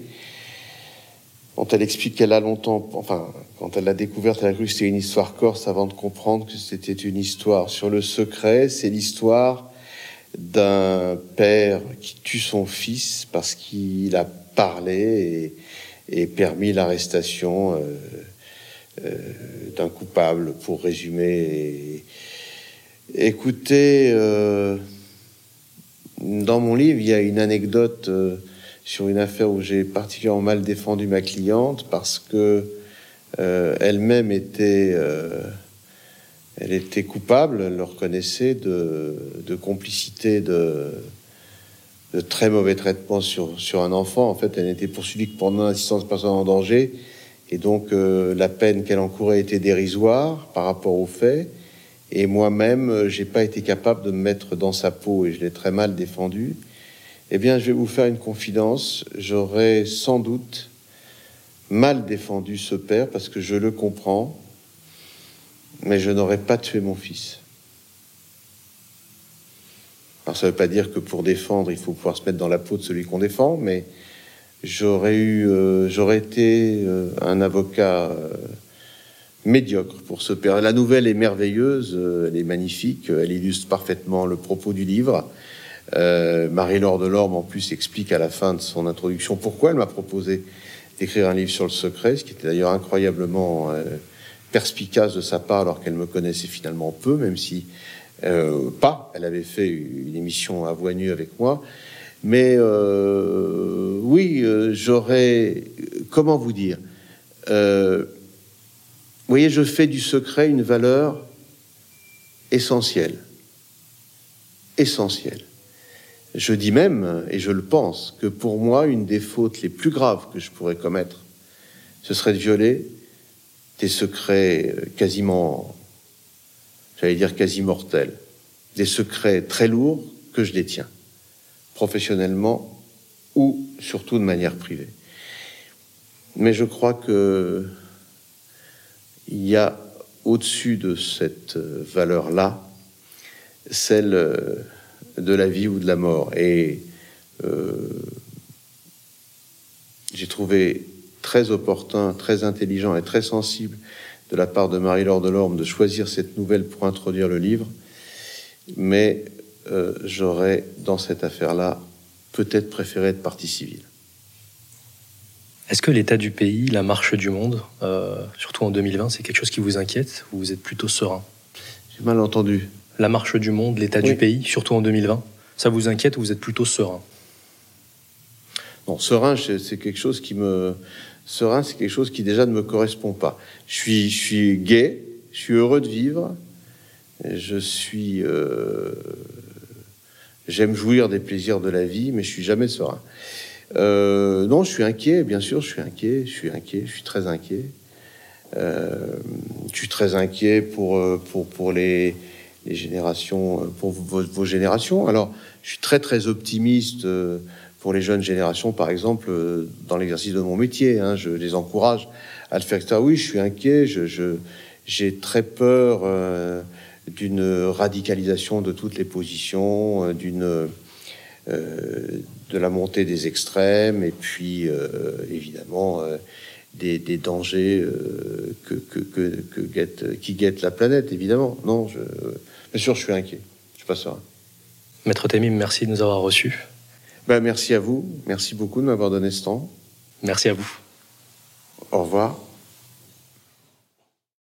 B: dont elle explique qu'elle a longtemps, enfin, quand elle l'a découverte, elle a cru que c'était une histoire corse avant de comprendre que c'était une histoire sur le secret. C'est l'histoire d'un père qui tue son fils parce qu'il a parlé et permis l'arrestation euh, euh, d'un coupable, pour résumer. écoutez, euh, dans mon livre, il y a une anecdote sur une affaire où j'ai particulièrement mal défendu ma cliente parce que elle-même était, elle était coupable, elle le reconnaissait de, complicité de très mauvais traitements sur, sur un enfant. En fait, elle n'était poursuivie que pour non-assistance de personnes en danger. Et donc, euh, la peine qu'elle encourait était dérisoire par rapport aux faits. Et moi-même, euh, j'ai pas été capable de me mettre dans sa peau et je l'ai très mal défendu. Eh bien, je vais vous faire une confidence. J'aurais sans doute mal défendu ce père parce que je le comprends, mais je n'aurais pas tué mon fils. Alors ça ne veut pas dire que pour défendre, il faut pouvoir se mettre dans la peau de celui qu'on défend, mais j'aurais eu, euh, j'aurais été euh, un avocat euh, médiocre pour ce père. La nouvelle est merveilleuse, elle est magnifique, elle illustre parfaitement le propos du livre. Marie-Laure Delorme, en plus, explique à la fin de son introduction pourquoi elle m'a proposé d'écrire un livre sur le secret, ce qui était d'ailleurs incroyablement perspicace de sa part, alors qu'elle me connaissait finalement peu, même si euh, pas, elle avait fait une émission à voix nue avec moi. Mais euh, oui, euh, j'aurais. Comment vous dire Vous voyez, je fais du secret une valeur essentielle. Essentielle. Je dis même, et je le pense, que pour moi, une des fautes les plus graves que je pourrais commettre, ce serait de violer des secrets quasiment j'allais dire quasi mortel, des secrets très lourds que je détiens, professionnellement ou surtout de manière privée. Mais je crois que il y a au-dessus de cette valeur-là celle de la vie ou de la mort. Et euh, j'ai trouvé très opportun, très intelligent et très sensible de la part de Marie-Laure Delorme de choisir cette nouvelle pour introduire le livre, mais euh, j'aurais, dans cette affaire-là, peut-être préféré être partie civile.
A: Est-ce que l'état du pays, la marche du monde, euh, surtout en 2020, c'est quelque chose qui vous inquiète ou vous êtes plutôt serein?
B: J'ai mal entendu.
A: La marche du monde, l'état du pays, surtout en 2020, ça vous inquiète ou vous êtes plutôt serein?
B: Non, serein, c'est quelque chose qui me serein, c'est quelque chose qui déjà ne me correspond pas. Je suis, je suis gay, je suis heureux de vivre, je suis, euh, j'aime jouir des plaisirs de la vie, mais je suis jamais serein. Euh, non, je suis inquiet, bien sûr, je suis inquiet, je suis inquiet, je suis très inquiet. Euh, je suis très inquiet pour, pour, pour les, les générations, pour vos, générations. Alors, je suis très très optimiste pour les jeunes générations, par exemple, euh, dans l'exercice de mon métier. Hein, je les encourage à le faire. Oui, je suis inquiet. Je, j'ai très peur euh, d'une radicalisation de toutes les positions, euh, d'une euh, de la montée des extrêmes, et puis évidemment des, des, dangers que, que, que, que guette, qui guettent la planète. Évidemment, non. Je, bien sûr, je suis inquiet. Je suis pas serein.
A: Maître Temim, merci de nous avoir reçus.
B: Ben, merci à vous. Merci beaucoup de m'avoir donné ce temps.
A: Merci à vous.
B: Au revoir.